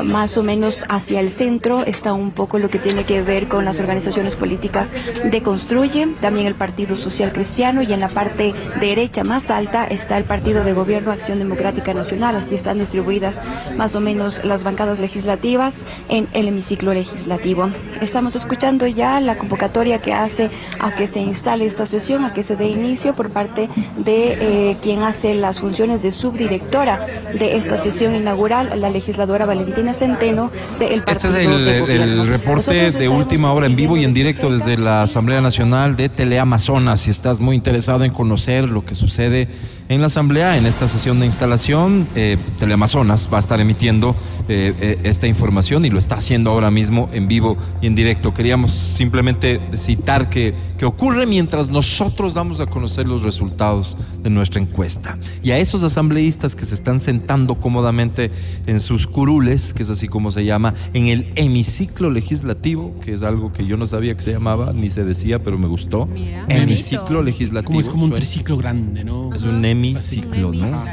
S7: más o menos hacia el centro está un poco lo que tiene que ver con las organizaciones políticas de Construye, también el Partido Social Cristiano y en la parte derecha más alta está el Partido de Gobierno Acción Democrática Nacional, así están distribuidas más o menos las bancadas legislativas en el hemiciclo legislativo. Estamos escuchando ya la convocatoria que hace a que se instale esta sesión, a que se dé inicio por parte de eh, quien hace las funciones de subdirectora de esta sesión inaugural, la legisladora Valentina Centeno del
S2: Este es
S7: Partido
S2: el, el- reporte de última hora en vivo y en directo desde la Asamblea Nacional de Teleamazonas. Si estás muy interesado en conocer lo que sucede en la Asamblea, en esta sesión de instalación, eh, Teleamazonas va a estar emitiendo eh, eh, esta información y lo está haciendo ahora mismo en vivo y en directo. Queríamos simplemente citar que, que ocurre mientras nosotros damos a conocer los resultados de nuestra encuesta. Y a esos asambleístas que se están sentando cómodamente en sus curules, que es así como se llama, en el hemiciclo legislativo, que es algo que yo no sabía que se llamaba, ni se decía, pero me gustó.
S5: Mira.
S2: Hemiciclo legislativo.
S4: Como es como un triciclo grande, ¿no?
S2: Es un hemiciclo, ¿no?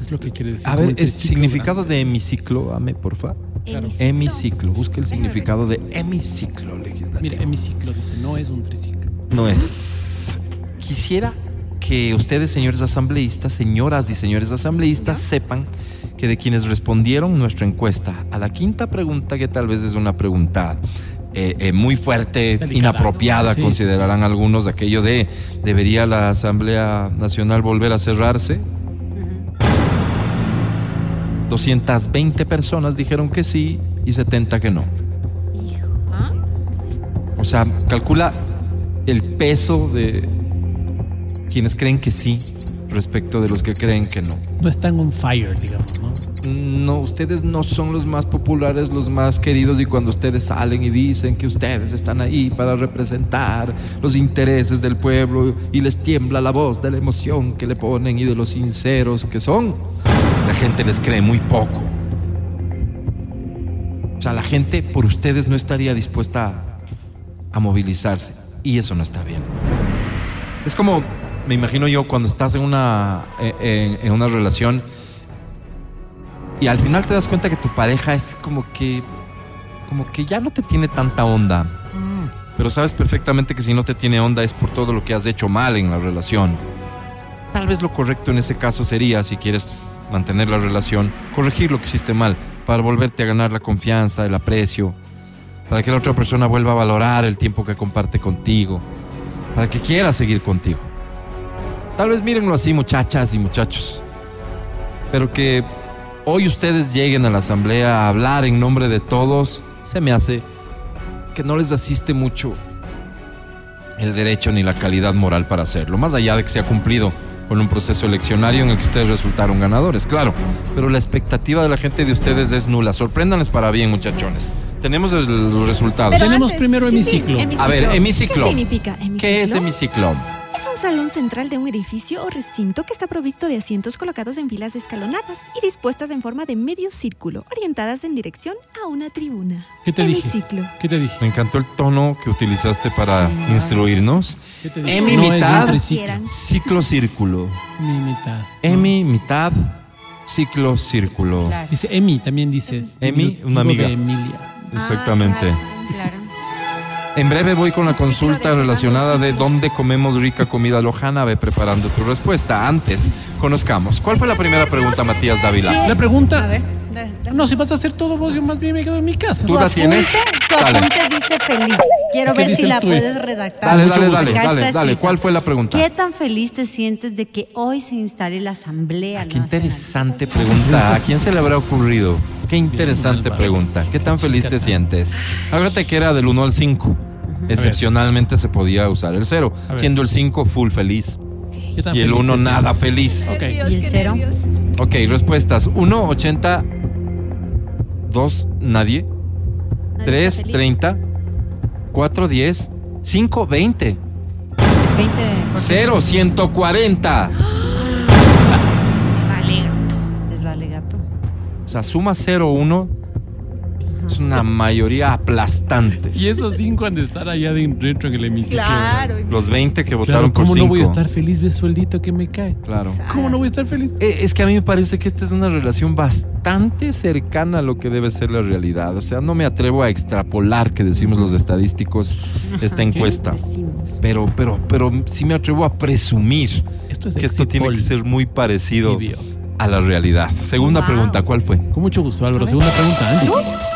S4: Es lo que quiere decir.
S2: A ver, ¿el significado de hemiciclo, Ame, porfa?
S5: Hemiciclo.
S2: Hemiciclo. Busque el significado de hemiciclo legislativo.
S4: Mira, hemiciclo dice, no es un triciclo.
S2: No es. Quisiera que ustedes, señores asambleístas, señoras y señores asambleístas, sepan que de quienes respondieron nuestra encuesta a la quinta pregunta, que tal vez es una pregunta eh, eh, muy fuerte,
S4: Delicada.
S2: inapropiada,
S4: Sí,
S2: considerarán algunos, aquello de ¿debería la Asamblea Nacional volver a cerrarse? 220 personas dijeron que sí y 70 que no.
S5: ¿Ah?
S2: O sea, calcula el peso de quienes creen que sí respecto de los que creen que no.
S4: No están on fire, digamos, ¿no?
S2: No, ustedes no son los más populares, los más queridos y cuando ustedes salen y dicen que ustedes están ahí para representar los intereses del pueblo y les tiembla la voz de la emoción que le ponen y de los sinceros que son, la gente les cree muy poco. O sea, la gente por ustedes no estaría dispuesta a, a movilizarse y eso no está bien. Es como, me imagino yo, cuando estás en una, eh, en, en una relación y al final te das cuenta que tu pareja es como que, como que ya no te tiene tanta onda. Pero sabes perfectamente que si no te tiene onda es por todo lo que has hecho mal en la relación. Tal vez lo correcto en ese caso sería, si quieres mantener la relación, corregir lo que hiciste mal para volverte a ganar la confianza, el aprecio, para que la otra persona vuelva a valorar el tiempo que comparte contigo, para que quiera seguir contigo. Tal vez mírenlo así, muchachas y muchachos, pero que hoy ustedes lleguen a la asamblea a hablar en nombre de todos, se me hace que no les asiste mucho el derecho ni la calidad moral para hacerlo, más allá de que se ha cumplido con un proceso eleccionario en el que ustedes resultaron ganadores, claro, pero la expectativa de la gente de ustedes es nula. Sorpréndanles para bien, muchachones. Tenemos los resultados.
S5: Pero
S4: Tenemos
S5: antes-
S4: primero
S5: sí, sí,
S4: hemiciclo.
S2: A ver, hemiciclo.
S5: ¿Qué significa hemiciclo?
S2: ¿Qué es hemiciclo?
S5: Un salón central de un edificio o recinto que está provisto de asientos colocados en filas escalonadas y dispuestas en forma de medio círculo, orientadas en dirección a una tribuna.
S4: ¿Qué te dije? ¿Qué te dije?
S2: Me encantó el tono que utilizaste para
S3: Sí,
S2: instruirnos.
S4: ¿Qué te dije?
S2: Emi
S4: no
S2: mitad. Ciclo círculo.
S4: Mi mitad.
S2: Emi mitad, ciclo círculo.
S3: Claro.
S4: Dice Emi, también dice.
S2: Emi, una amiga.
S4: de Emilia.
S2: Exactamente.
S3: Claro.
S2: En breve voy con la consulta relacionada de dónde comemos rica comida lojana. Ve preparando tu respuesta. Antes, conozcamos. ¿Cuál fue la primera pregunta, Matías Dávila?
S4: La pregunta. No, si vas a hacer todo vos, yo más bien me quedo en mi casa.
S2: ¿Tú
S3: Tu
S2: la tienes?
S3: apunte, tu
S2: Dale.
S3: apunte dice feliz. Quiero
S4: ¿Qué
S3: ver si la puedes redactar.
S2: Dale, dale, dale, dale, dale. ¿Cuál fue la pregunta?
S3: ¿Qué tan feliz te sientes de que hoy se instale la Asamblea
S2: Ah, Qué interesante pregunta. ¿A quién se le habrá ocurrido? Qué interesante pregunta. ¿Qué tan feliz te sientes? Acuérdate que era del 1 al 5. Excepcionalmente se podía usar el 0.
S4: A ver.
S2: Siendo el 5 full feliz.
S4: ¿Qué tan
S2: Y el
S4: feliz
S2: 1
S4: te
S2: nada feliz.
S3: ¿Y el
S5: qué
S3: cero?
S5: nervios.
S2: Ok, respuestas. 1, 80. 2, nadie.
S5: Nadie
S2: 3,
S5: está feliz.
S2: 30. 4, 10. 5, 20.
S3: 20
S2: 0, 140.
S5: Vale.
S3: Es vale gato.
S2: O sea, suma 0, 1. Es una mayoría aplastante.
S4: Y esos cinco han de estar allá dentro en el hemiciclo.
S5: Claro.
S2: Los 20 que
S4: Claro,
S2: votaron por
S4: ¿cómo
S2: 5.
S4: no voy a estar feliz? ¿Ves sueldito que me cae?
S2: Claro.
S4: ¿Cómo no voy a estar feliz?
S2: Eh, Es que a mí me parece que esta es una relación bastante cercana a lo que debe ser la realidad. O sea, no me atrevo a extrapolar, que decimos los estadísticos, esta encuesta. Pero, pero, pero sí me atrevo a presumir
S4: Esto es
S2: que esto tiene que ser muy parecido
S4: Tibio.
S2: a la realidad. Segunda
S3: Wow.
S2: pregunta, ¿cuál fue?
S4: Con mucho gusto, Álvaro. Segunda pregunta, Angie.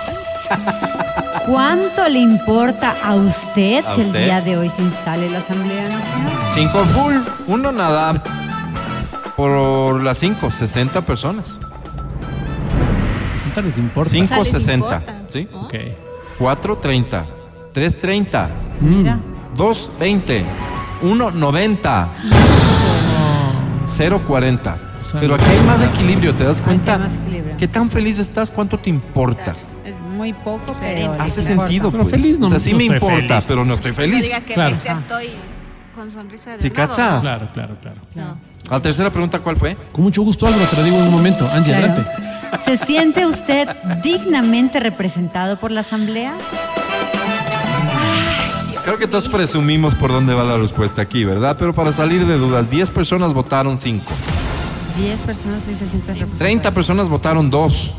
S3: ¿Cuánto le importa a usted
S2: ¿A
S3: que el
S2: usted?
S3: día de hoy se instale la Asamblea Nacional?
S2: Cinco full, uno nada. Por las cinco, 60 personas.
S4: 60 les importa.
S2: Cinco.
S5: O sea, les
S2: 60,
S5: importa,
S2: ¿sí?
S4: Ok.
S2: 4, 30. 3, 30.
S4: Mm.
S3: Mira.
S2: 2, 20. 1, 90. 0, 40.
S4: O sea,
S2: Pero aquí hay más equilibrio, ¿te das cuenta?
S3: hay más equilibrio.
S2: ¿Qué tan feliz estás? ¿Cuánto te importa?
S3: Muy poco, pero.
S2: Hace sentido,
S4: Pero
S2: pues.
S4: feliz no-
S2: o sea, sí
S4: no
S2: me
S4: estoy
S2: importa,
S4: feliz.
S2: pero no estoy
S5: No
S2: feliz.
S5: diga que
S4: Claro.
S5: bestia estoy con sonrisa de
S2: ¿Sí cachas?
S4: Claro, claro, claro.
S5: No.
S2: La tercera pregunta, ¿cuál fue?
S4: Con mucho gusto, Álvaro. Te lo digo en un momento. Angie,
S3: Claro.
S4: adelante.
S3: ¿Se siente usted dignamente representado por la Asamblea?
S2: Creo que todos presumimos por dónde va la respuesta aquí, ¿verdad? Pero para salir de dudas, 10 personas votaron 5.
S3: 10 personas sí se sienten representadas.
S2: 30 personas votaron 2.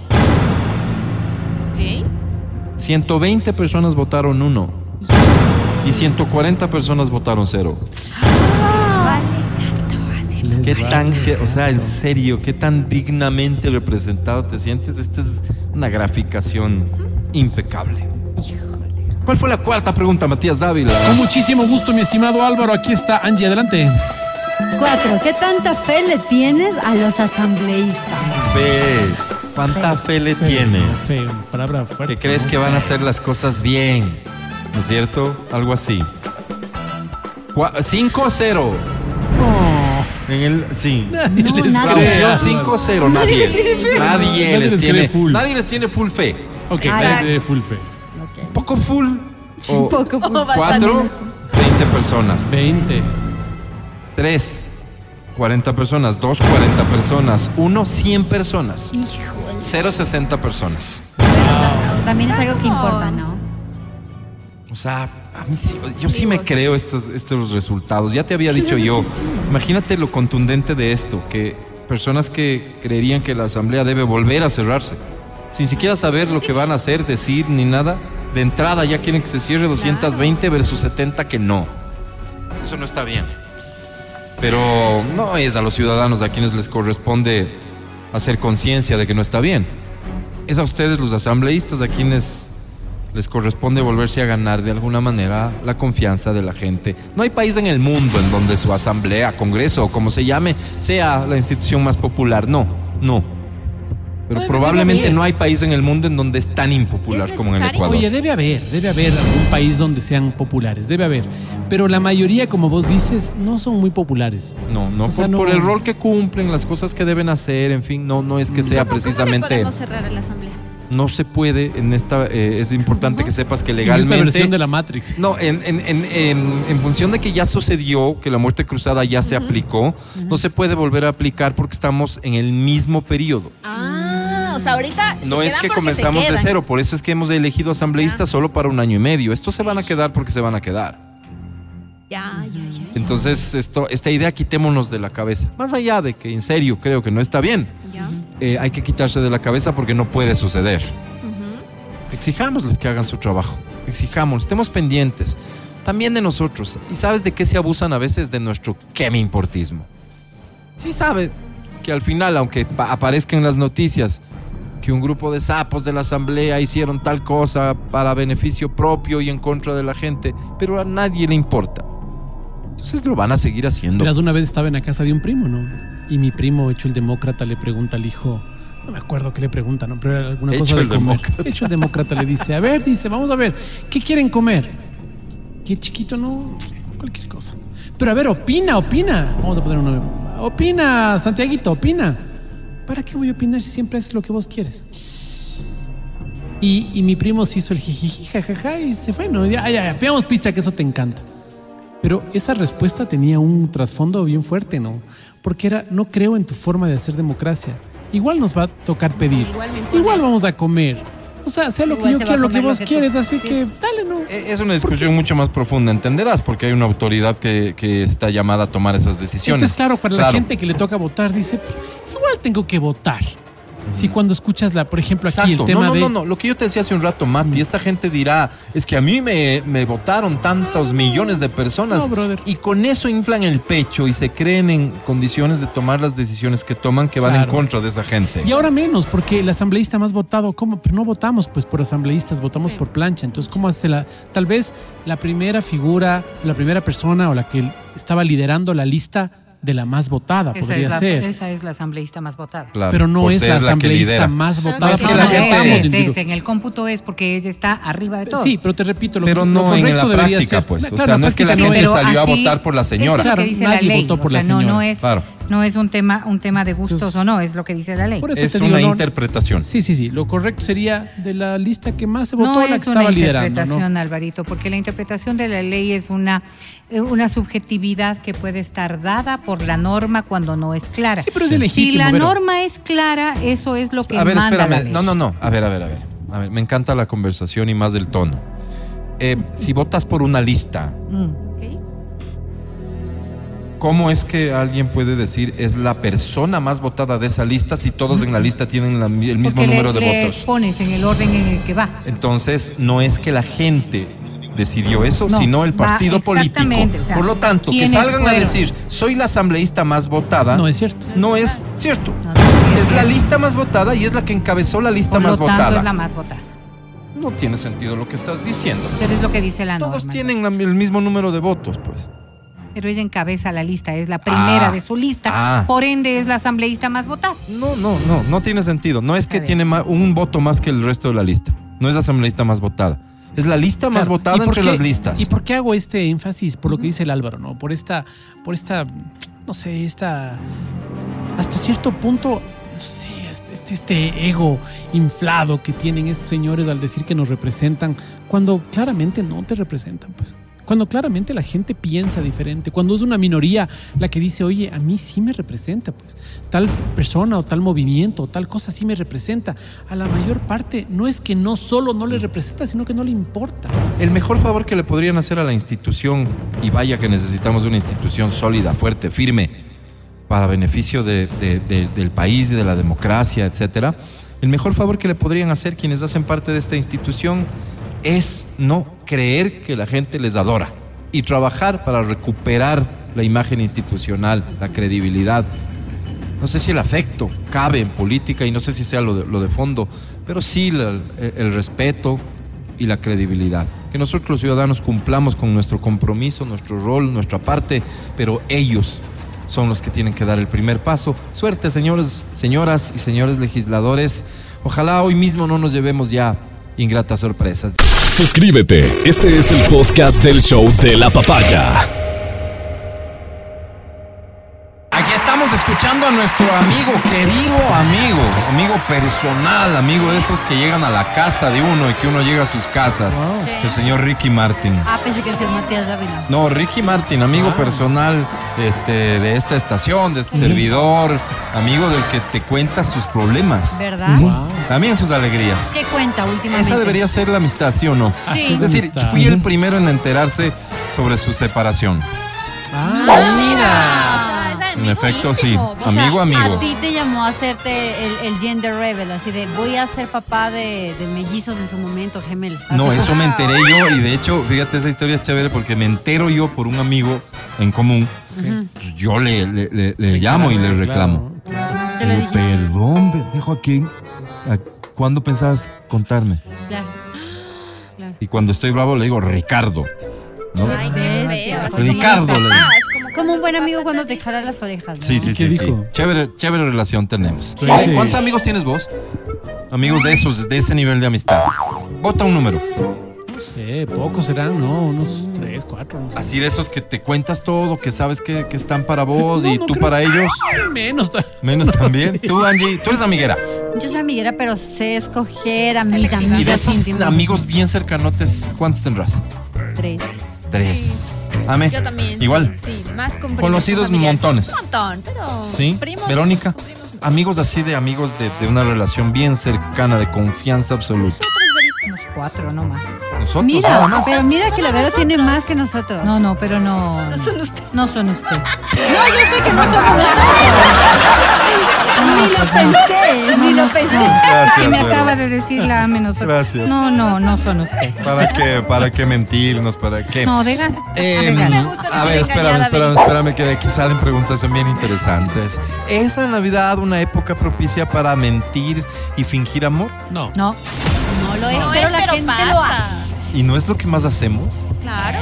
S5: Ok.
S2: 120 personas votaron uno y 140 personas votaron cero. ¿Qué tan, qué- o sea, en serio, qué tan dignamente representado te sientes? Esta es una graficación impecable. ¿Cuál fue la cuarta pregunta, Matías Dávila?
S4: Con muchísimo gusto, mi estimado Álvaro. Aquí está Angie, adelante.
S3: Cuatro, ¿qué tanta fe le tienes a los asambleístas?
S2: Fe. ¿Cuánta fe le tienes?
S4: Fe, palabra fuerte.
S2: ¿Que crees que van a hacer las cosas bien? ¿No es cierto? Algo así. 5-0.
S4: No.
S2: En el, sí.
S4: Nadie
S3: No,
S4: les
S3: nadie.
S4: cree.
S2: Traducción 5-0. Nadie. Nadie,
S4: Nadie
S2: les
S4: les
S2: tiene
S4: full.
S2: Nadie les tiene full fe.
S4: Ok, nadie de full fe.
S3: Ok.
S2: Poco full. O
S3: poco. full.
S2: cuatro, 20 personas.
S4: 20.
S2: Tres, 40 personas. Dos, 40 personas. Uno, 100 personas. Cero, 60 personas.
S3: También es algo que importa, ¿no?
S2: O sea, a mí sí, yo sí me creo estos, estos resultados. Ya te había dicho yo. Imagínate lo contundente de esto, que personas que creerían que la asamblea debe volver a cerrarse, sin siquiera saber lo que van a hacer, decir ni nada, de entrada ya quieren que se cierre 220 versus 70 que no. Eso no está bien. Pero no es a los ciudadanos a quienes les corresponde hacer conciencia de que no está bien. Es a ustedes los asambleístas a quienes les corresponde volverse a ganar de alguna manera la confianza de la gente. No hay país en el mundo en donde su asamblea, congreso o como se llame, sea la institución más popular. No, no. Pero probablemente no hay país en el mundo en donde es tan impopular
S5: ¿Es
S2: como en el? Ecuador.
S4: Oye, debe haber, debe haber algún país donde sean populares, debe haber. Pero la mayoría, como vos dices, no son muy populares.
S2: No, no,
S4: O sea,
S2: por,
S4: no-
S2: por el rol que cumplen, las cosas que deben hacer, en fin, no, no es que sea
S5: ¿Cómo- cómo le
S2: precisamente,
S5: podemos cerrar a la asamblea?
S2: no se puede en esta, eh, es importante que sepas que
S4: En esta
S2: legalmente
S4: versión de la Matrix.
S2: No, en, en, en, en, en función de que ya sucedió, que la muerte cruzada ya se aplicó, no se puede volver a aplicar porque estamos en el mismo periodo.
S5: Ah, o sea, ahorita. se
S2: No es que comenzamos de cero, por eso es que hemos elegido asambleístas solo para un año y medio. Estos se van a quedar porque se van a quedar.
S5: Ya, ya, ya.
S2: Entonces, esto, esta idea quitémonos de la cabeza. Más allá de que en serio creo que no está bien,
S5: Ya.
S2: eh, hay que quitarse de la cabeza porque no puede suceder. Exijámosles que hagan su trabajo. Exijámosles, estemos pendientes. También de nosotros. ¿Y sabes de qué se abusan a veces? De nuestro qué me importismo. Sí sabe que al final, aunque pa- aparezca en las noticias que un grupo de sapos de la asamblea hicieron tal cosa para beneficio propio y en contra de la gente, pero a nadie le importa. Entonces lo van a seguir haciendo.
S4: Una
S2: pues.
S4: vez estaba en la casa de un primo, ¿no? Y mi primo, hecho el demócrata, le pregunta al hijo, no me acuerdo qué le pregunta, ¿no? Pero era alguna
S2: Hecho
S4: cosa de
S2: el
S4: comer.
S2: demócrata.
S4: Hecho el demócrata le dice, a ver, dice, vamos a ver, ¿qué quieren comer? El chiquito, no, cualquier cosa. Pero a ver, opina, opina. Vamos a poner un nombre. Opina, Santiaguito, opina. ¿Para qué voy a opinar si siempre haces lo que vos quieres? Y, y mi primo se hizo el jijiji, jajaja, y se fue, ¿no? Ya, ya, ya, pidamos pizza, que eso te encanta. Pero esa respuesta tenía un trasfondo bien fuerte, ¿no? Porque era, no creo en tu forma de hacer democracia. Igual nos va a tocar pedir.
S5: Igual.
S4: Igual vamos a comer. O sea, sea lo que yo quiero, lo que
S3: lo
S4: vos
S3: tú
S4: quieres, así que dale, ¿no?
S2: Eh, Es una discusión mucho más profunda, entenderás, porque hay una autoridad que, que está llamada a tomar esas decisiones.
S4: Entonces, claro, para la gente que le toca votar, dice, "Pero igual tengo que votar. Si cuando escuchas, la, por ejemplo, aquí
S2: Exacto.
S4: el tema
S2: no, no,
S4: de...
S2: no, no. Lo que yo te decía hace un rato, Mati, esta gente dirá, es que a mí me, me votaron tantos millones de personas.
S4: No, brother.
S2: Y con eso inflan el pecho y se creen en condiciones de tomar las decisiones que toman que van
S4: Claro.
S2: en contra de esa gente.
S4: Y ahora menos, porque el asambleísta más votado, ¿cómo? Pero no votamos pues por asambleístas, votamos por plancha. Entonces, ¿cómo hace la, tal vez la primera figura, la primera persona o la que estaba liderando la lista de la más votada,
S8: Esa
S4: podría
S8: es, la,
S4: ser.
S8: esa es la asambleísta más votada.
S2: Claro,
S4: pero no es la asambleísta
S2: lidera.
S4: más
S5: No,
S4: votada.
S2: es la
S4: no
S2: gente-
S4: votamos,
S8: es,
S4: individu-
S8: es, en el cómputo es porque ella está arriba de todo.
S4: Sí, pero te repito, lo,
S2: Pero
S4: lo
S2: no en la
S4: debería
S2: práctica,
S4: ser-
S2: pues. O
S4: Claro,
S2: sea, no es que la gente
S4: no es.
S2: salió a votar por la señora.
S8: Es lo
S4: Claro,
S8: que dice
S4: nadie
S8: la ley.
S4: votó por
S8: o sea,
S4: la
S8: no,
S4: señora.
S8: no es,
S2: Claro.
S8: No es un tema, un tema de gustos
S4: Entonces-
S8: o no, es lo que dice la ley.
S4: Por eso
S2: Es
S4: te
S2: una
S4: digo, no-
S2: interpretación.
S4: Sí, sí, sí. Lo correcto sería de la lista que más se votó,
S8: no
S4: la que
S8: es
S4: estaba
S8: una
S4: liderando.
S8: interpretación,
S4: ¿no?
S8: Alvarito, porque la interpretación de la ley es una, eh, una subjetividad que puede estar dada por la norma cuando no es clara.
S4: Sí, pero es
S8: si
S4: legítimo,
S8: la
S4: Vero.
S8: norma es clara, eso es lo que
S2: A ver,
S8: manda la
S2: espérame.
S8: ley.
S2: No, no, no. A ver, a ver, a ver. A ver, me encanta la conversación y más el tono. Eh, si votas por una lista,
S8: Mm.
S2: ¿Cómo es que alguien puede decir es la persona más votada de esa lista si todos en la lista tienen la- el mismo
S8: Porque le-
S2: número de
S8: les
S2: votos?
S8: pones en el orden en el que va.
S2: Entonces, no es que la gente decidió eso,
S8: No,
S2: sino el
S8: va
S2: partido político.
S8: exactamente, o sea,
S2: Por lo tanto, que
S8: ¿quiénes
S2: salgan a decir, soy la asambleísta más votada,
S4: No es cierto.
S2: no es cierto.
S8: No, no, no es
S2: es la lista más votada y es la que encabezó la lista
S8: Por lo
S2: más
S8: tanto,
S2: votada.
S8: es la más votada.
S2: No tiene sentido lo que estás diciendo.
S8: Pero es lo que dice la
S2: Todos
S8: norma.
S2: tienen la- el mismo número de votos, pues.
S8: Pero ella encabeza la lista, es la primera
S2: Ah,
S8: de su lista.
S2: ah.
S8: Por ende, es la asambleísta más votada.
S2: No, no, no, no tiene sentido. No es que tiene un voto más que el resto de la lista. No es la asambleísta más votada. Es la lista más votada
S4: ¿Y por
S2: entre
S4: qué-
S2: las listas.
S4: ¿Y por qué hago este énfasis? Por lo que dice el Álvaro, ¿no? Por esta, por esta, no sé, esta, hasta cierto punto, no sé, este, este, este ego inflado que tienen estos señores al decir que nos representan, cuando claramente no te representan, pues. Cuando claramente la gente piensa diferente, cuando es una minoría la que dice, oye, a mí sí me representa, pues, tal persona o tal movimiento o tal cosa sí me representa. A la mayor parte no es que no solo no le representa, sino que no le importa.
S2: El mejor favor que le podrían hacer a la institución, y vaya que necesitamos una institución sólida, fuerte, firme, para beneficio de- de- de- del país de la democracia, etcétera, el mejor favor que le podrían hacer quienes hacen parte de esta institución es no creer que la gente les adora y trabajar para recuperar la imagen institucional, la credibilidad. No sé si el afecto cabe en política y no sé si sea lo de, fondo, pero sí el respeto y la credibilidad. Que nosotros los ciudadanos cumplamos con nuestro compromiso, nuestro rol, nuestra parte, pero ellos son los que tienen que dar el primer paso. Suerte, señores, señoras y señores legisladores. Ojalá hoy mismo no nos llevemos ya ingratas sorpresas.
S1: Suscríbete. Este es el podcast del show de la papaya.
S2: A nuestro amigo, querido amigo, amigo personal, amigo de esos que llegan a la casa de uno y que uno llega a sus casas. El señor Ricky Martin.
S3: Ah, pensé que decías Matías Dávila.
S2: No, Ricky Martin, amigo personal este, de esta estación, de este servidor, amigo del que te cuenta sus problemas,
S3: ¿Verdad?
S2: también sus alegrías.
S3: ¿Qué cuenta últimamente?
S2: Esa debería ser la amistad, ¿sí o no?
S3: Sí.
S2: Es decir, fui el primero en enterarse sobre su separación.
S4: Ah,
S3: mira.
S2: En efecto, sí.
S3: O sea,
S2: Amigo, amigo.
S3: A ti te llamó a hacerte el, el gender rebel, así de voy a ser papá de, de mellizos en su momento, gemelos.
S2: No, eso me enteré yo y de hecho, fíjate, esa historia es chévere porque me entero yo por un amigo en común. Pues yo le, le- le- le llamo y le reclamo.
S3: Te
S2: Digo,
S3: dijiste.
S2: Perdón, pendejo Joaquín. ¿a ¿Cuándo pensabas contarme?
S3: Claro.
S2: Y cuando estoy bravo le digo, Ricardo. ¿no?
S3: Ay, como
S2: Ricardo le digo.
S3: Como, un buen amigo cuando te jala las orejas. ¿no?
S2: Sí, sí,
S4: ¿Qué
S2: sí. Chévere, chévere relación tenemos.
S4: Sí.
S2: ¿Cuántos amigos tienes vos? Amigos de esos, de ese nivel de amistad. Vota un número.
S4: No sé, pocos serán, ¿no? Unos tres, cuatro. No sé.
S2: Así de esos que te cuentas todo, que sabes que, que están para vos y
S4: No,
S2: tú
S4: creo-
S2: para ellos.
S4: Menos.
S2: Menos también. Tú, Angie, tú eres amiguera.
S3: Yo soy amiguera, pero sé escoger a mis
S2: Y de
S3: amigas
S2: esos
S3: íntimas.
S2: amigos bien cercanotes, ¿cuántos tendrás?
S3: Tres.
S2: Tres. Ame.
S9: Yo también.
S2: Igual.
S9: Sí, más con primos,
S2: Conocidos
S9: con
S2: montones.
S9: Un montón, pero.
S2: Sí.
S9: Primos.
S2: Verónica.
S9: primos.
S2: Amigos así de amigos de, de una relación bien cercana, de confianza absoluta.
S8: Unos cuatro, no más.
S2: Nosotros
S3: Mira,
S2: nada más.
S3: pero mira que la Vero tiene más que nosotros.
S8: No, no, pero no.
S9: No son ustedes.
S8: No son ustedes.
S3: No, yo sé que no somos nosotros. Ni lo pensé, ni lo pensé.
S2: Gracias,
S8: que me
S2: Vero.
S8: acaba de decir la menos.
S2: Gracias.
S8: No, no, no son ustedes.
S2: ¿Para qué? ¿Para qué mentirnos? ¿Para qué?
S8: No, de gana.
S2: Eh,
S8: de gana.
S9: gusta
S2: a ver, espérame, espérame, espérame, que de aquí salen preguntas bien interesantes. ¿Es la Navidad una época propicia para mentir y fingir amor?
S4: No,
S8: No
S3: lo es,
S9: No
S3: pero
S9: es,
S3: la
S9: pero
S3: gente
S9: pasa.
S3: lo hace.
S2: ¿Y no es lo que más hacemos?
S9: Claro.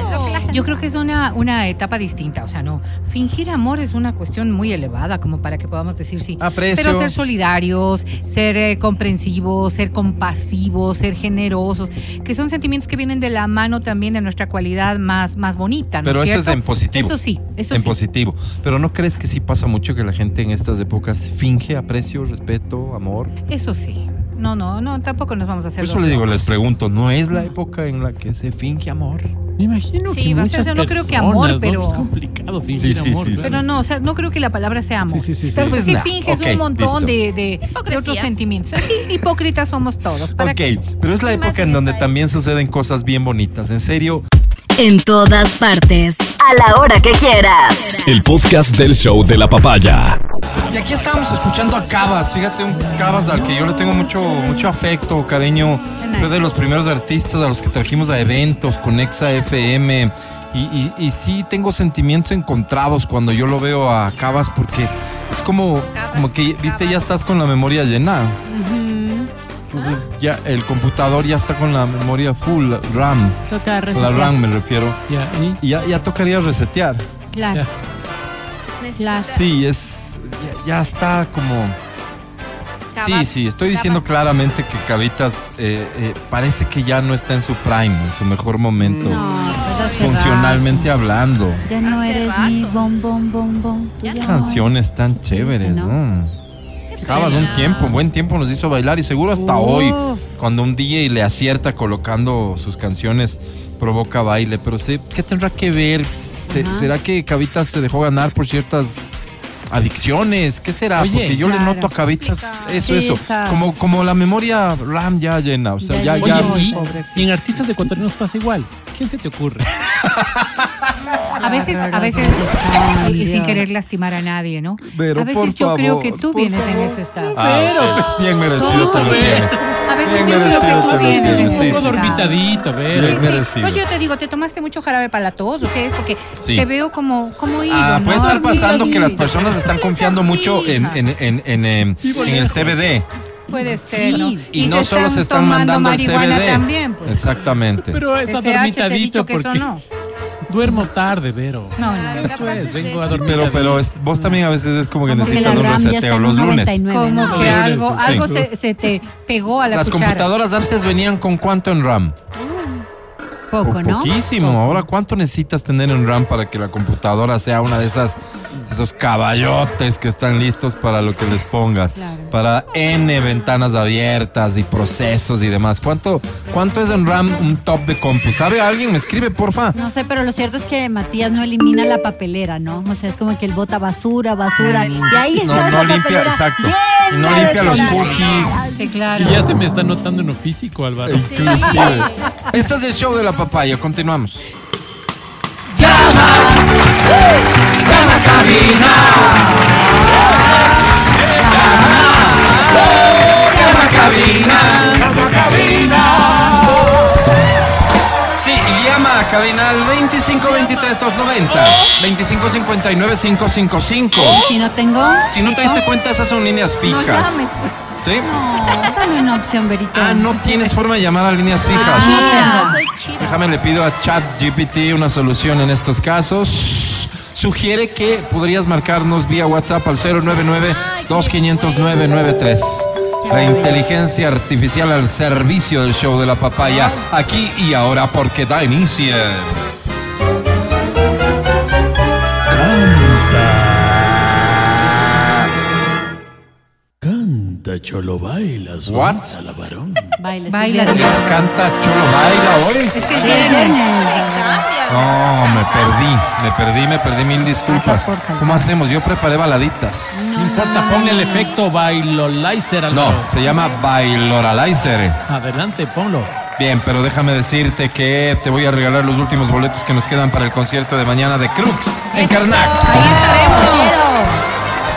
S8: yo creo que es una, una etapa distinta. O sea, no. Fingir amor es una cuestión muy elevada, como para que podamos decir sí.
S2: Aprecio.
S8: Pero ser solidarios, ser eh, comprensivos, ser compasivos, ser generosos, que son sentimientos que vienen de la mano también de nuestra cualidad más, más bonita. ¿no
S2: Pero eso es en positivo.
S8: Eso sí, eso
S2: en
S8: sí.
S2: positivo. Pero ¿no crees que sí pasa mucho que la gente en estas épocas finge aprecio, respeto, amor?
S8: Eso sí. No, no, no, tampoco nos vamos a hacer.
S2: Por eso le digo, les pregunto, ¿no es la época en la que se finge amor?
S4: Me imagino
S8: Sí,
S4: que
S8: va a ser, no creo que amor,
S4: ¿no?
S8: pero-
S4: Es complicado fingir
S2: Sí, sí,
S4: amor. claro.
S8: Pero no, o sea, no creo que la palabra sea amor.
S4: Sí, sí, sí.
S2: Tal vez
S8: Sí
S2: no.
S8: finges un montón de, de- otros sentimientos. Sí, hipócritas somos todos. ¿para
S2: Ok,
S8: qué?
S2: pero es la época
S9: en
S2: donde también suceden cosas bien bonitas. En serio,
S6: En todas partes. a la hora que quieras.
S1: El podcast del show de la papaya.
S2: Y aquí estábamos escuchando a Cabas, fíjate, un Cabas al que yo le tengo mucho, mucho afecto, cariño. Fue de los primeros artistas a los que trajimos a eventos con Exa FM. Y, y, y sí tengo sentimientos encontrados cuando yo lo veo a Cabas porque es como, como que, viste, ya estás con la memoria llena. Entonces ya el computador ya está con la memoria full, RAM.
S3: Toca
S2: La
S3: resetear.
S2: RAM me refiero.
S4: Ya, y
S2: Y ya, ya tocaría resetear.
S3: Claro. Claro.
S2: Sí, es. Ya, ya está como. Sí, sí, estoy diciendo claramente que Cavitas eh, eh, parece que ya no está en su prime, en su mejor momento.
S3: No, hace
S2: funcionalmente hablando.
S3: Ya no eres mi bom, bom, bom, bom.
S2: Canciones tan chéveres,
S3: ¿no?
S2: ¿no? Cabas un tiempo, un buen tiempo nos hizo bailar y seguro hasta hoy, cuando un DJ le acierta colocando sus canciones, provoca baile. Pero sé, ¿qué tendrá que ver? Se-. ¿Será que Cavitas se dejó ganar por ciertas adicciones? ¿Qué será?
S4: Oye,
S2: Porque yo le noto a Cavitas eso,
S3: Sí,
S2: eso.
S3: está.
S2: Como, como la memoria RAM ya llena. O sea, ya,
S3: Ya
S4: y, y en artistas ecuatorianos pasa igual. ¿Quién se te ocurre?
S8: A veces, a veces, y sin querer lastimar a nadie, ¿no?
S2: Pero
S8: a veces
S2: por
S8: yo creo
S2: favor,
S8: que tú vienes en
S2: favor.
S8: ese estado.
S2: Ah. Bien merecido te lo
S4: Ves.
S2: tienes.
S8: A veces
S2: Bien
S8: yo creo que tú vienes en ese
S2: sí,
S4: Un poco
S2: sí, sí.
S8: estado.
S4: dormitadito.
S2: Bien
S8: Sí,
S2: merecido.
S8: Pues yo te digo, ¿te tomaste mucho jarabe para la tos o qué es? Porque
S2: Sí.
S8: te veo como, como ido,
S2: Ah,
S8: ¿no?
S2: puede estar pasando que las
S8: Sí.
S2: personas están confiando mucho en, en, en, en, eh, en el CBD.
S8: Puede ser, ¿no?
S2: Y, no solo se están mandando el
S8: marihuana
S2: CBD.
S8: también, pues.
S2: Exactamente.
S4: Pero está dormitadito
S8: dicho que eso
S4: porque
S8: no.
S4: Duermo tarde, Vero.
S8: No, no.
S4: Eso es, vengo a dormir.
S2: pero, pero es- vos también a veces es como que
S3: Como
S2: necesitas un reseteo los
S3: un
S2: lunes.
S3: 99,
S8: Como
S3: ¿no?
S8: que algo,
S4: sí.
S8: se, se te pegó a la
S2: Las
S8: cuchara.
S2: computadoras antes venían con cuánto en RAM?
S3: Poco,
S2: Po-
S3: ¿no?
S2: Poquísimo. Ahora, ¿cuánto necesitas tener en RAM para que la computadora sea una de esas esos caballotes que están listos para lo que les pongas?
S3: Claro.
S2: Para N ventanas abiertas y procesos y demás. ¿Cuánto, cuánto es en RAM un top de compu? ¿Sabe alguien? Me escribe, porfa.
S3: No sé, pero lo cierto es que Matías no elimina la papelera, ¿no? O sea, es como que él bota basura, basura. Y ahí está.
S2: No, no limpia,
S3: papelera
S2: exacto.
S3: llena
S2: No limpia los cookies.
S8: Sí, claro.
S4: Y ya se me está notando en lo físico, Álvaro.
S2: Inclusive. Este es el show de la papaya. Continuamos. Sí, y llama a cabina al 2523-290, 2559-555.
S3: Si no tengo.
S2: Si no te diste cuenta, esas son líneas
S3: No
S2: fijas.
S3: llames, pues.
S2: ¿Sí?
S3: No, dame una opción, Verito.
S2: Ah, no tienes forma de llamar a líneas fijas.
S3: Ah, no tengo.
S2: Déjame, le pido a ChatGPT una solución en estos casos. Sugiere que podrías marcarnos vía WhatsApp al 099-2500-993. La inteligencia artificial al servicio del show de la papaya, aquí y ahora porque da inicio.
S4: Canta, cholo, baila,
S2: What?
S4: la varón.
S8: Baila, Dios.
S2: Canta Cholo Baila hoy.
S8: Es que
S3: Sí,
S8: viernes.
S2: No, me perdí, me perdí, me perdí, mil disculpas. ¿Cómo hacemos? Yo preparé baladitas.
S4: No importa, ponle el efecto bailolizer al
S2: No, se llama Bailoralizer.
S4: Adelante, ponlo.
S2: Bien, pero déjame decirte que te voy a regalar los últimos boletos que nos quedan para el concierto de mañana de Crux en Karnak.
S8: Ahí estaremos.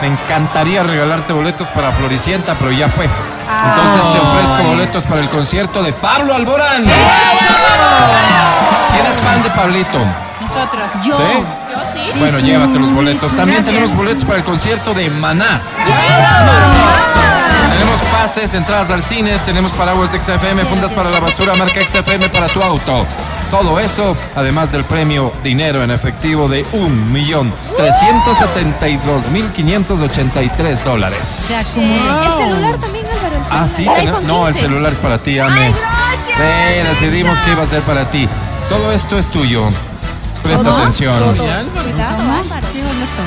S2: Me encantaría regalarte boletos para Floricienta, pero ya fue. Entonces te ofrezco boletos para el concierto de Pablo Alborán. ¿Quién es fan de Pablito?
S8: Nosotros.
S3: Yo.
S2: ¿Sí? Bueno, llévate los boletos. También tenemos boletos para el concierto de Maná. Tenemos pases, entradas al cine, tenemos paraguas de XFM, fundas para la basura, marca XFM para tu auto. Todo eso, además del premio dinero en efectivo de 1.372.583 dólares.
S3: Se acumuló.
S5: El celular también, Álvaro. el
S2: Ah, sí,
S5: El
S2: no, el
S5: 15.
S2: celular es para ti, Ame. Pero decidimos que iba a ser para ti. Todo esto es tuyo. Presta atención.
S5: Cuidado, Álvaro.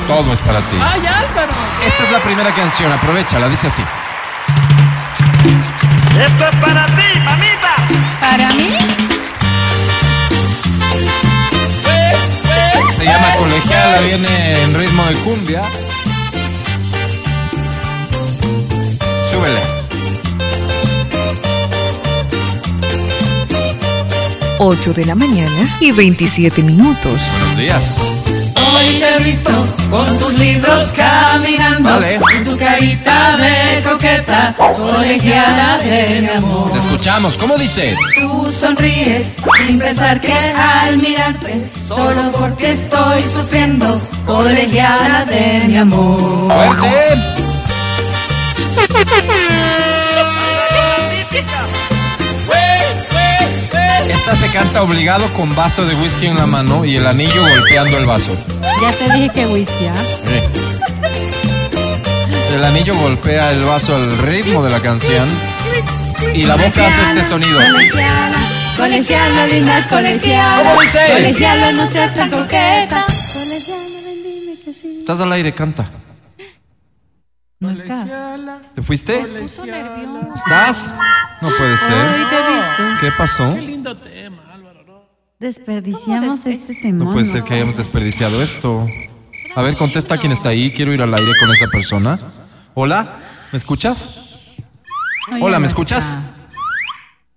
S2: Todo es para ti.
S4: ¡Ay, Álvaro!
S2: Esta es la primera canción, aprovechala, dice así.
S10: Esto es para ti, mamita.
S8: Para mí,
S2: Se llama Colegiala, viene en ritmo de cumbia. Súbele.
S11: 8 de la mañana y 27 minutos.
S2: Buenos días.
S11: Te he visto con tus libros caminando.
S2: Vale.
S11: Y tu carita de coqueta, colegiala de mi amor.
S2: Te escuchamos. ¿Cómo dice?
S11: Tú sonríes sin pensar que al mirarte, solo porque estoy sufriendo, colegiala de mi amor.
S2: Fuerte. Esta se canta obligado con vaso de whisky en la mano y el anillo golpeando el vaso.
S3: Ya te dije que whisky, ¿ah?
S2: Eh. El anillo golpea el vaso al ritmo de la canción y la boca hace este sonido.
S11: Colegiala, colegiala, linda colegiala.
S2: ¿Cómo dice?
S11: Colegiala, no seas tan coqueta.
S2: Estás al aire, canta.
S8: No estás.
S2: ¿Te fuiste?
S8: Puso nervioso.
S2: ¿Estás? No puede
S3: Ay,
S2: ser.
S3: te he visto.
S2: ¿Qué pasó?
S4: Lindo tema, Álvaro. ¿no?
S3: Desperdiciamos este tema.
S2: No puede ser que hayamos desperdiciado esto. A ver, contesta quién está ahí. Quiero ir al aire con esa persona. Hola, ¿me escuchas?
S8: Oye,
S2: Hola,
S8: no
S2: ¿me escuchas?
S8: está.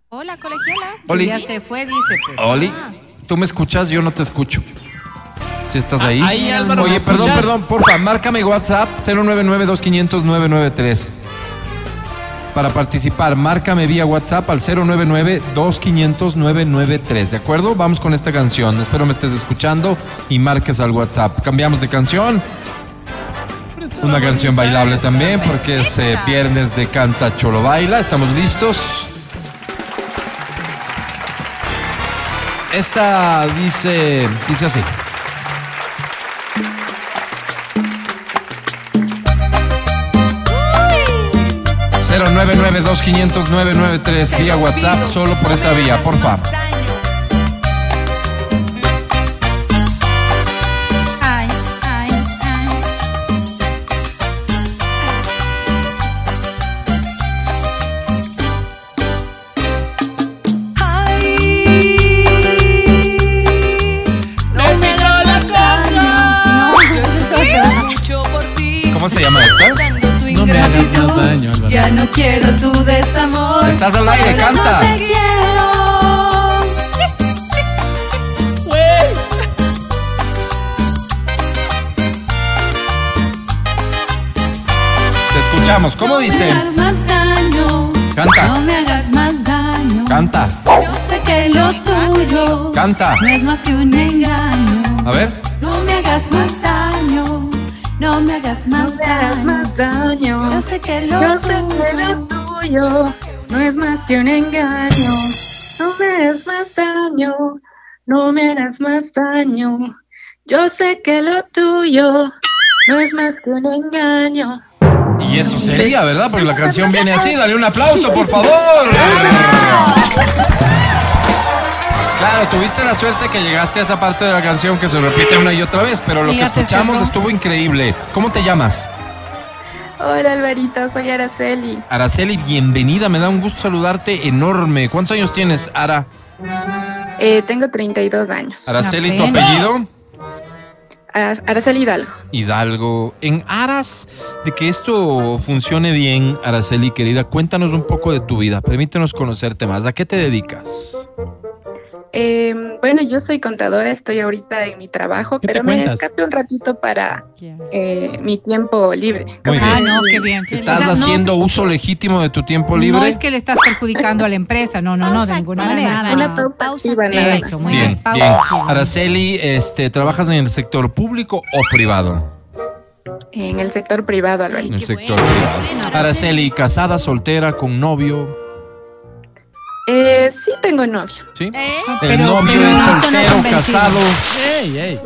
S8: Hola, colegiala.
S2: Oli.
S8: Ya se fue, dice. Pues.
S2: Oli, ¿tú me escuchas? Yo no te escucho. ¿Sí estás ahí?
S4: Ah, ahí, Álvaro,
S2: Oye,
S4: ¿me
S2: perdón,
S4: escuchas?
S2: perdón, porfa, márcame WhatsApp 099-2500-993. Para participar, márcame vía WhatsApp al 099-2500-993. ¿De acuerdo? Vamos con esta canción. Espero me estés escuchando y marques al WhatsApp. Cambiamos de canción. Una canción bailable también porque es eh, viernes de Canta Cholo Baila. ¿Estamos listos? Esta dice, dice así. Cero nueve nueve dos quinientos nueve nueve tres vía WhatsApp solo por esa vía, porfa.
S8: Ay,
S11: Ya no quiero tu desamor.
S2: Estás al aire, canta.
S11: te quiero.
S2: Te escuchamos. ¿Cómo dice?
S11: No me hagas más daño.
S2: Canta.
S11: No me hagas más daño.
S2: Canta,
S11: Yo sé que lo tuyo
S2: canta.
S11: no es más que un engaño.
S2: A ver.
S11: No me hagas más daño. No me hagas más daño.
S12: daño.
S11: Yo sé que lo
S12: Yo sé que lo
S11: tuyo
S12: tuyo no es más que un engaño. No me hagas más daño. No me hagas más daño. Yo sé que lo tuyo no es más que un engaño.
S2: Y eso sería, ¿verdad? Porque la canción viene así. Dale un aplauso, por favor. Claro, tuviste la suerte que llegaste a esa parte de la canción que se repite una y otra vez, pero lo que escuchamos estuvo increíble. ¿Cómo te llamas?
S12: Hola Alvarito, soy Araceli.
S2: Araceli, bienvenida. Me da un gusto saludarte enorme. ¿Cuántos años tienes, Ara?
S12: Eh, tengo 32 años.
S2: Araceli, ¿tu apellido?
S12: Ar- Araceli Hidalgo.
S2: Hidalgo. En aras de que esto funcione bien, Araceli, querida, cuéntanos un poco de tu vida. Permítenos conocerte más. ¿A qué te dedicas?
S12: Eh, bueno, yo soy contadora, estoy ahorita en mi trabajo,
S4: ¿Qué te
S12: pero me escapé un ratito para eh, mi tiempo libre.
S2: Muy
S8: Ah, no, qué bien.
S2: ¿Estás
S8: O sea, no-
S2: haciendo uso legítimo de tu tiempo libre?
S8: No es que le estás perjudicando a la empresa, no, no, no, de ninguna manera.
S3: nada.
S12: Una pausa activa nada más.
S8: Eso, muy
S2: Bien,
S8: bien. Pausa
S2: bien. Araceli, este, ¿trabajas en el sector público o privado?
S12: En el sector privado,
S2: En
S12: Alvarito.
S2: el sector privado. Araceli, casada, soltera, con novio,
S12: Eh, sí tengo novio.
S2: ¿sí? El
S8: Pero-
S2: novio
S8: pero
S2: es
S8: no suena
S2: soltero,
S8: convencido.
S2: casado.
S4: Ey, ey.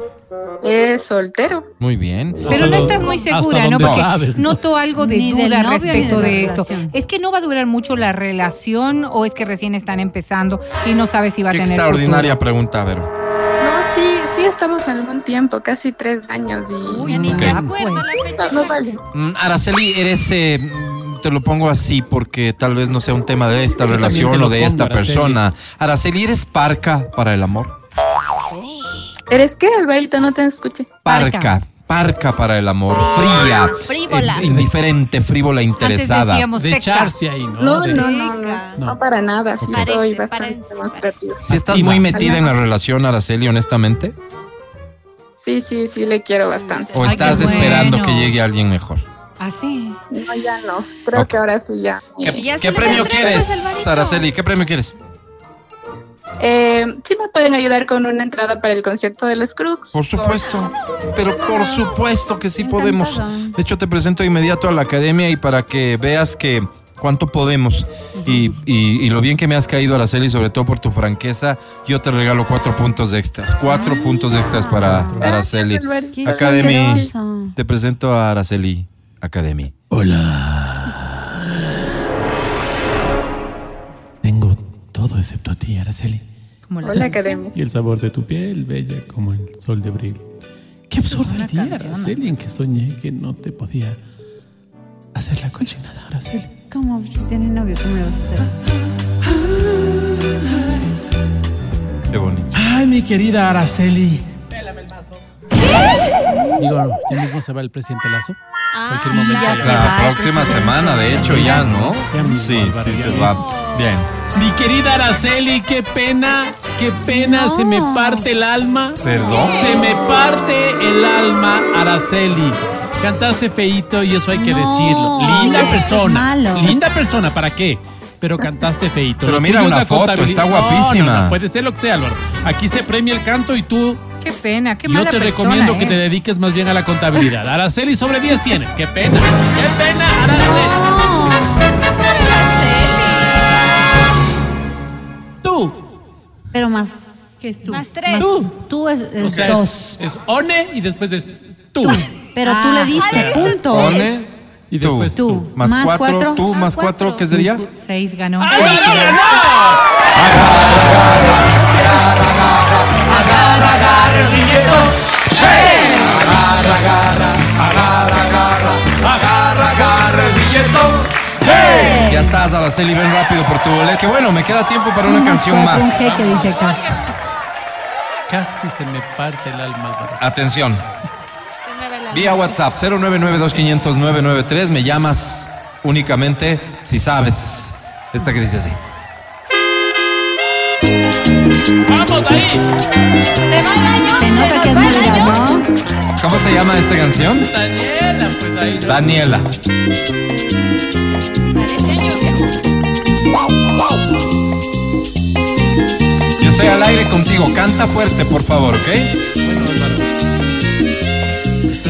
S12: Es soltero.
S2: Muy bien.
S8: Pero no estás muy
S4: hasta
S8: segura, ¿no?
S4: donde
S8: Porque
S4: sabes, ¿no?
S8: noto algo de
S3: Ni del
S8: duda
S3: novio ni
S8: respecto
S3: de la
S8: de esto.
S3: relación.
S8: ¿Es que no va a durar mucho la relación o es que recién están empezando y no sabes si va a
S2: Qué
S8: tener
S2: extraordinaria
S8: futuro?
S2: pregunta, Vero.
S12: No, sí, sí estamos algún tiempo, casi tres años y
S8: Uy, ni
S2: Ok.
S8: se acuerda la fecha.
S12: no, no vale.
S2: Mm, Araceli, eres, eh, te lo pongo así porque tal vez no sea un tema de esta relación o de
S4: pongo,
S2: esta
S4: Araceli.
S2: persona. Araceli, ¿eres parca para el amor?
S12: ¿Eres qué, Alvarito? No te escuché.
S2: Parca.
S8: Parca.
S2: Parca para el amor. Fría.
S3: Frívola.
S2: eh, indiferente, frívola,
S8: Antes
S2: interesada.
S8: decíamos
S4: De echarse ahí, ¿no?
S12: No,
S4: De-
S12: no, no, no, para nada. Sí
S2: Ok.
S12: soy bastante
S3: parece,
S12: demostrativa.
S2: Si estás muy metida en la relación, Araceli, honestamente.
S12: Sí, sí, sí, le quiero bastante.
S2: ¿O estás esperando
S8: bueno.
S2: que llegue alguien mejor?
S8: Así.
S12: No, ya no. Creo que ahora sí ya.
S2: ¿Qué,
S5: Y ya
S2: qué
S5: se le
S2: premio quieres,
S5: pues.
S2: Araceli? ¿Qué premio quieres?
S12: Eh, sí me pueden ayudar con una entrada para el concierto de los Crux.
S2: Por supuesto, pero por supuesto que sí podemos. De hecho, te presento de inmediato a la academia y para que veas que cuánto podemos y, y- y lo bien que me has caído, Araceli, sobre todo por tu franqueza, yo te regalo cuatro puntos extras. Cuatro puntos extras para Araceli. Academy, te presento a Araceli Academy.
S4: Tengo todo excepto a ti, Araceli.
S8: Como la
S12: Hola, Academia.
S4: Y el sabor de tu piel, bella como el sol de abril. Qué absurdo el día, Araceli, en que soñé que no te podía hacer la cochinada, Araceli.
S3: ¿Cómo? Si tienes novio, ¿cómo le vas a hacer?
S2: Qué bonito.
S4: Ay, mi querida Araceli. Pélame el mazo. Digo, ya mismo se va el presidente Lazo.
S3: Ya va.
S2: La próxima semana, de hecho, ya, ¿no?
S4: Ya mismo,
S2: Sí,
S4: Álvaro,
S2: sí,
S4: ya
S2: se
S4: mismo.
S2: va. Bien.
S4: Mi querida Araceli, qué pena, qué pena,
S3: No.
S4: se me parte el alma.
S2: Perdón.
S4: Se me parte el alma, Araceli. Cantaste feíto y eso hay que
S3: No,
S4: decirlo. Linda
S3: es
S4: persona.
S3: malo.
S4: Linda persona, ¿para qué? Pero cantaste feíto.
S2: Pero
S4: Lo
S2: mira una
S4: la
S2: foto, está
S4: No,
S2: guapísima.
S4: No, no, puede ser lo que sea, Álvaro. Aquí se premia el canto y tú,
S8: Qué pena, qué
S4: yo
S8: mala
S4: te
S8: persona
S4: recomiendo que
S8: es.
S4: te dediques más bien a la contabilidad. Araceli, sobre 10 tienes. Qué pena. Qué pena, Araceli. Tú.
S3: Pero más.
S8: ¿Qué es tú?
S5: Más tres.
S4: Tú.
S3: Tú es,
S4: O
S3: es
S4: sea,
S3: dos.
S4: es, es one y después es tú.
S3: Pero tú le diste
S4: Ah.
S3: punto.
S2: Pone
S4: Y
S2: tú.
S4: después
S3: Tú.
S2: Más,
S3: Más
S2: cuatro,
S3: cuatro.
S2: tú
S3: Ah,
S2: más cuatro,
S3: cuatro.
S2: ¿qué sería?
S8: Seis ganó.
S4: ¡Ay, no, no,
S8: Felicidades.
S4: no!
S2: Ya estás, Araceli, ven rápido por tu boleto. Que bueno, me queda tiempo para una canción más.
S3: jeque dice acá.
S4: Casi se me parte el alma.
S2: Atención. Vía WhatsApp 099-2500-993. Me llamas únicamente si sabes. Esta que dice así.
S4: ¡Vamos ahí!
S3: Se nota que es.
S2: ¿Cómo se llama esta canción?
S4: Daniela, pues ahí. ¿no?
S2: Daniela. Yo estoy al aire contigo. Canta fuerte, por favor, ¿ok?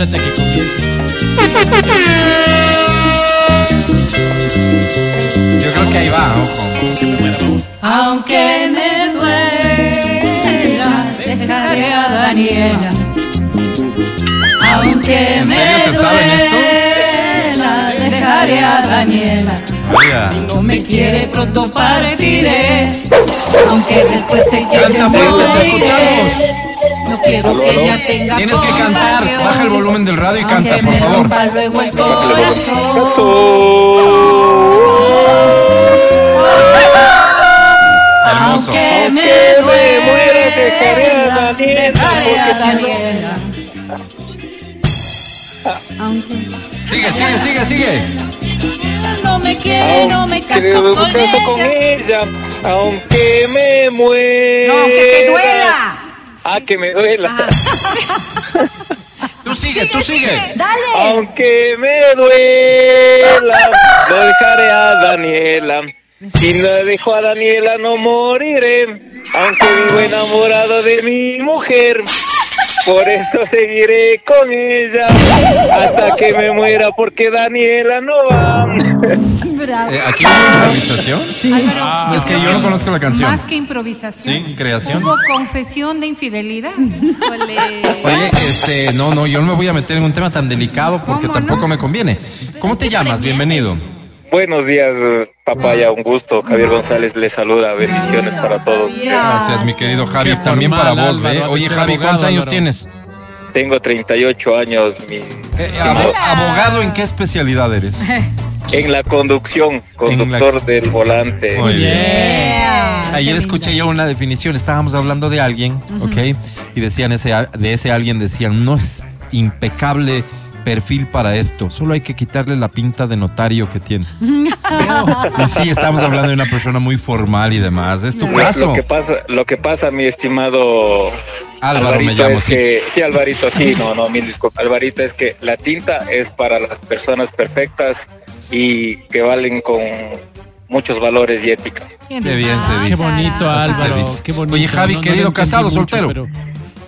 S4: Espérate que comience.
S2: Yo creo que ahí va, ojo.
S11: Aunque me duela, dejaré a Daniela. Aunque
S2: ¿En
S11: me
S2: se
S11: duela, dejaré a Daniela.
S2: Oiga.
S11: No me quiere, pronto partiré. Aunque después sé que
S2: Canta
S11: yo
S2: fuerte, te
S11: moriré. No quiero que ella tenga
S2: Tienes que cantar. Baja el volumen del radio y
S11: Aunque
S2: canta, por favor.
S11: luego el.
S2: Hermoso.
S11: Aunque me duela, dejaré a Daniela.
S3: Aunque.
S2: Sigue, sigue, sigue, sigue.
S11: No me quiere, no me caso con ella.
S13: ella, aunque me muera.
S8: No, que te duela.
S13: Ah, que me duela.
S2: Tú sigue, tú sigue.
S13: Aunque me duela, lo dejaré a Daniela. Si no dejo a Daniela, no moriré. Aunque vivo enamorado de mi mujer. Por eso seguiré con ella hasta que me muera, porque Daniela no va.
S3: Bravo.
S2: Eh, ¿Aquí hubo improvisación?
S8: Álvaro,
S2: Ah, es que yo no conozco la canción.
S8: Más que improvisación.
S2: Sí, creación.
S8: Hubo confesión de infidelidad.
S2: Oye, este, no, no, yo no me voy a meter en un tema tan delicado porque
S8: ¿Cómo
S2: tampoco
S8: no?
S2: me conviene. ¿Cómo te llamas? Bienvenido.
S13: Buenos días, eh, papaya, un gusto. Javier González les saluda. Bendiciones para todos.
S2: Gracias, mi querido Javi. También para vos.
S4: Álvaro,
S2: Oye, Javi,
S4: abogado,
S2: ¿cuántos años
S4: Álvaro.
S2: tienes?
S13: Tengo 38 años. Mi,
S2: Eh, abo- ¿Abogado en qué especialidad eres?
S13: en la conducción, conductor del volante.
S2: Muy bien.
S8: Yeah.
S2: Ayer escuché yo una definición, estábamos hablando de alguien, ¿ok? Y decían ese, de ese alguien, decían, no es impecable perfil para esto, solo hay que quitarle la pinta de notario que tiene. y sí, estamos hablando de una persona muy formal y demás, es tu
S13: Lo-
S2: caso.
S13: Lo que pasa, lo que pasa, mi estimado
S2: Álvaro me
S13: Alvarito
S2: llamo,
S13: es
S2: sí.
S13: que, sí, Alvarito, sí, no, no, mil disculpas. Alvarito es que la tinta es para las personas perfectas y que valen con muchos valores y ética.
S2: Qué bien se dice.
S4: Qué bonito, Álvaro. Qué bonito.
S2: Oye, Javi,
S4: No-
S2: querido, casado,
S4: mucho,
S2: soltero.
S4: pero-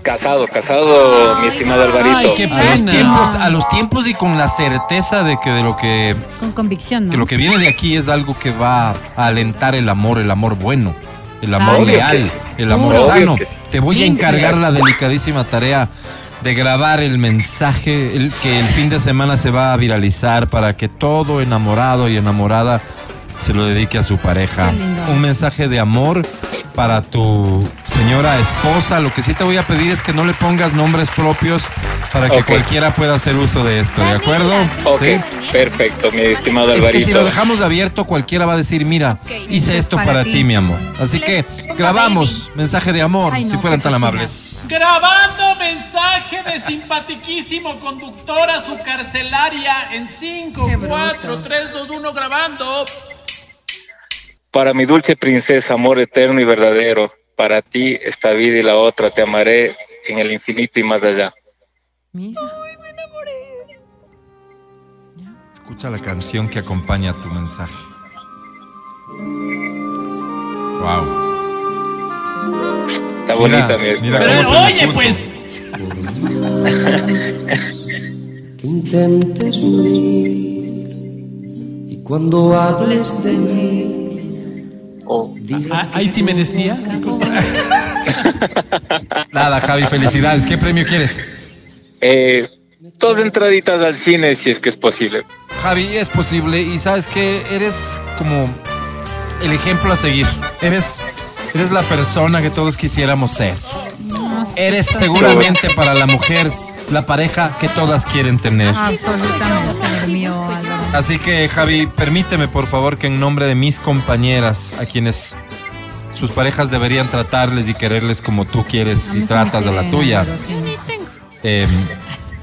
S13: Casado, casado, mi estimado Alvarito.
S4: Ay, qué
S2: A los
S4: pena.
S2: tiempos, a los tiempos y con la certeza de que de lo que,
S3: Con convicción, ¿no?
S2: que lo que viene de aquí es algo que va a alentar el amor, el amor bueno, el amor
S13: Obvio
S2: leal,
S13: sí.
S2: el amor
S13: Obvio
S2: sano.
S13: sí.
S2: Te voy a encargar la delicadísima tarea de grabar el mensaje el, que el fin de semana se va a viralizar para que todo enamorado y enamorada se lo dedique a su pareja.
S3: Qué lindo.
S2: Un mensaje de amor para tu señora esposa. Lo que sí te voy a pedir es que no le pongas nombres propios para que cualquiera pueda hacer uso de esto, ¿de acuerdo?
S13: Ok,
S2: ¿Sí?
S13: perfecto, mi estimado
S2: Es
S13: Alvarito.
S2: que si lo dejamos abierto, cualquiera va a decir, mira, hice esto
S8: para
S2: para
S8: ti.
S2: ti, mi amor. Así que grabamos mensaje de amor,
S3: Ay, no,
S2: si fueran tan amables.
S4: Grabando mensaje de simpatiquísimo conductor a su carcelaria en 5, 4, 3, 2, 1, grabando.
S13: Para mi dulce princesa, amor eterno y verdadero, para ti esta vida y la otra te amaré en el infinito y más allá.
S8: Mira.
S2: Escucha la canción que acompaña tu mensaje. Wow.
S13: Está bonita, mi
S2: mira
S4: Pero
S2: cómo
S4: oye, pues.
S14: que intentes huir y cuando hables de mí
S4: Ah, ahí sí me decía.
S2: Nada, Javi, felicidades. ¿Qué premio quieres?
S13: Eh, dos entraditas al cine si es que es posible.
S2: Javi, es posible y sabes que eres como el ejemplo a seguir. Eres, eres la persona que todos quisiéramos ser. Eres seguramente para la mujer la pareja que todas quieren tener.
S8: Absolutamente, mío, Álvaro.
S2: Así que Javi, permíteme por favor que en nombre de mis compañeras, a quienes sus parejas deberían tratarles y quererles como tú quieres y tratas a la tuya, eh,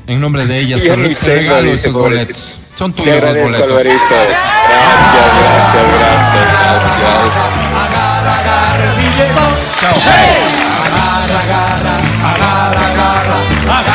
S2: en nombre de ellas te,
S13: ni
S2: te regalo esos boletos. Son tuyos los boletos.
S13: Alvarito. Gracias, gracias, gracias, gracias.
S2: Chao.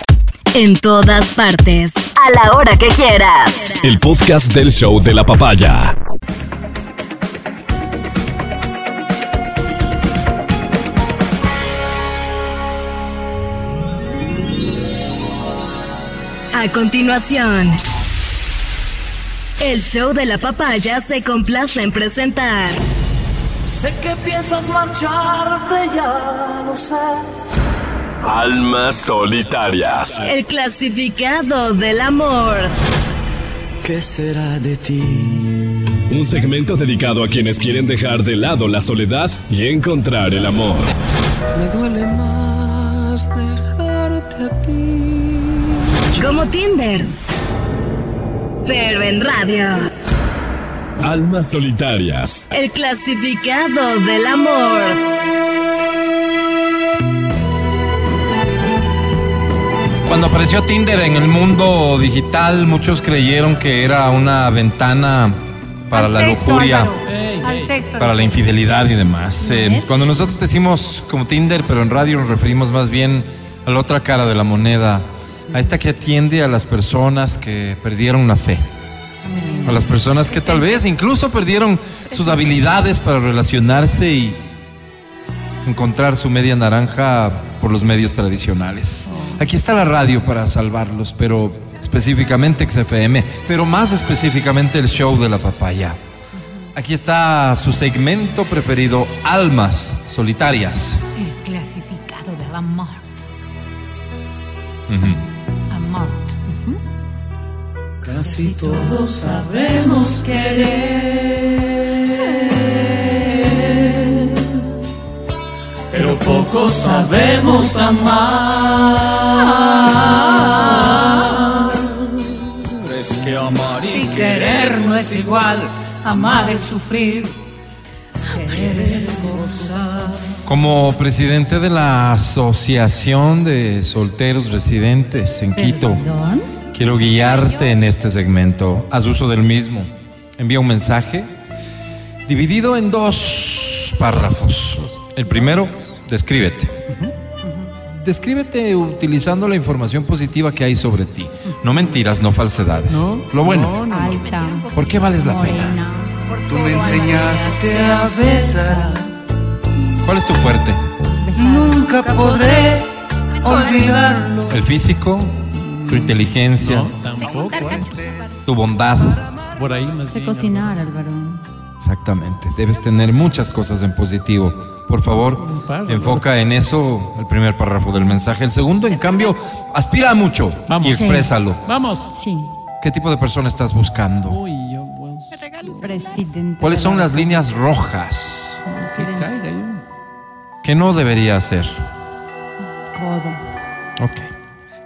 S6: En todas partes. A la hora que quieras.
S1: El podcast del show de la papaya.
S6: A continuación. El show de la papaya se complace en presentar.
S14: sé que piensas marcharte ya lo sé
S1: Almas solitarias.
S6: El clasificado del amor.
S14: ¿qué será de ti?
S1: Un segmento dedicado a quienes quieren dejar de lado la soledad y encontrar el amor.
S14: me duele más dejarte a ti
S6: Como Tinder. Pero en radio.
S1: Almas solitarias.
S6: El clasificado del amor.
S2: Cuando apareció Tinder en el mundo digital, muchos creyeron que era una ventana para
S8: Al
S2: la
S8: sexo,
S2: lujuria,
S8: sexo.
S2: para la infidelidad y demás. Eh, cuando nosotros decimos como Tinder, pero en radio nos referimos más bien a la otra cara de la moneda, a esta que atiende a las personas que perdieron la fe. A las personas que tal vez incluso perdieron sus habilidades para relacionarse y encontrar su media naranja por los medios tradicionales. Aquí está la radio para salvarlos, pero específicamente XFM, pero más específicamente el show de la papaya. Aquí está su segmento preferido, Almas Solitarias.
S8: El clasificado del amor.
S2: Ujú.
S8: Amor.
S11: Casi todos sabemos querer, pero poco sabemos amar. Es que amar y querer no es igual, amar es sufrir. Querer es gozar.
S2: Como presidente de la Asociación de Solteros Residentes en Quito, quiero guiarte en este segmento. Haz uso del mismo. Envía un mensaje dividido en dos párrafos. El primero, descríbete. Descríbete utilizando la información positiva que hay sobre ti. No mentiras, no falsedades. Lo bueno.
S3: Alta.
S2: ¿Por qué vales la pena?
S11: Tú me enseñaste a besar.
S2: ¿Cuál es tu fuerte?
S11: Nunca podré olvidarlo.
S2: ¿El físico? ¿Tu inteligencia?
S4: Tampoco.
S2: ¿Tu bondad?
S4: Por ahí más bien.
S3: cocinar, Álvaro.
S2: Exactamente. Debes tener muchas cosas en positivo. Por favor, enfoca en eso el primer párrafo del mensaje. El segundo, en cambio, aspira mucho
S4: Vamos.
S2: y exprésalo.
S4: Vamos.
S3: Sí.
S2: ¿Qué tipo de persona estás buscando?
S4: Uy, yo, bueno,
S3: Presidente.
S2: ¿Cuáles son
S3: la-
S2: las líneas rojas
S4: que caiga yo.
S2: que no debería hacer?
S3: Codo.
S2: Ok.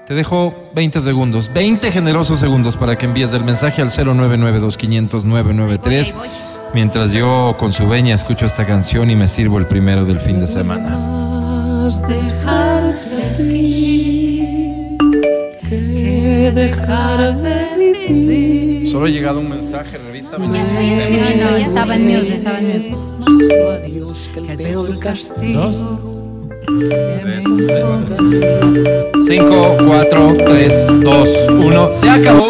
S2: Te dejo 20 segundos, 20 generosos segundos para que envíes el mensaje al 0992-500-993. Mientras yo con su veña escucho esta canción y me sirvo el primero del fin de semana.
S11: Más dejarte ir que dejar de vivir.
S2: Solo ha llegado un mensaje, revísame.
S3: No, no, estaba en mute, estaba en mute.
S11: Adiós, que el peor castigo.
S4: Dos.
S2: 5, 4, 3, 2, 1. Se acabó.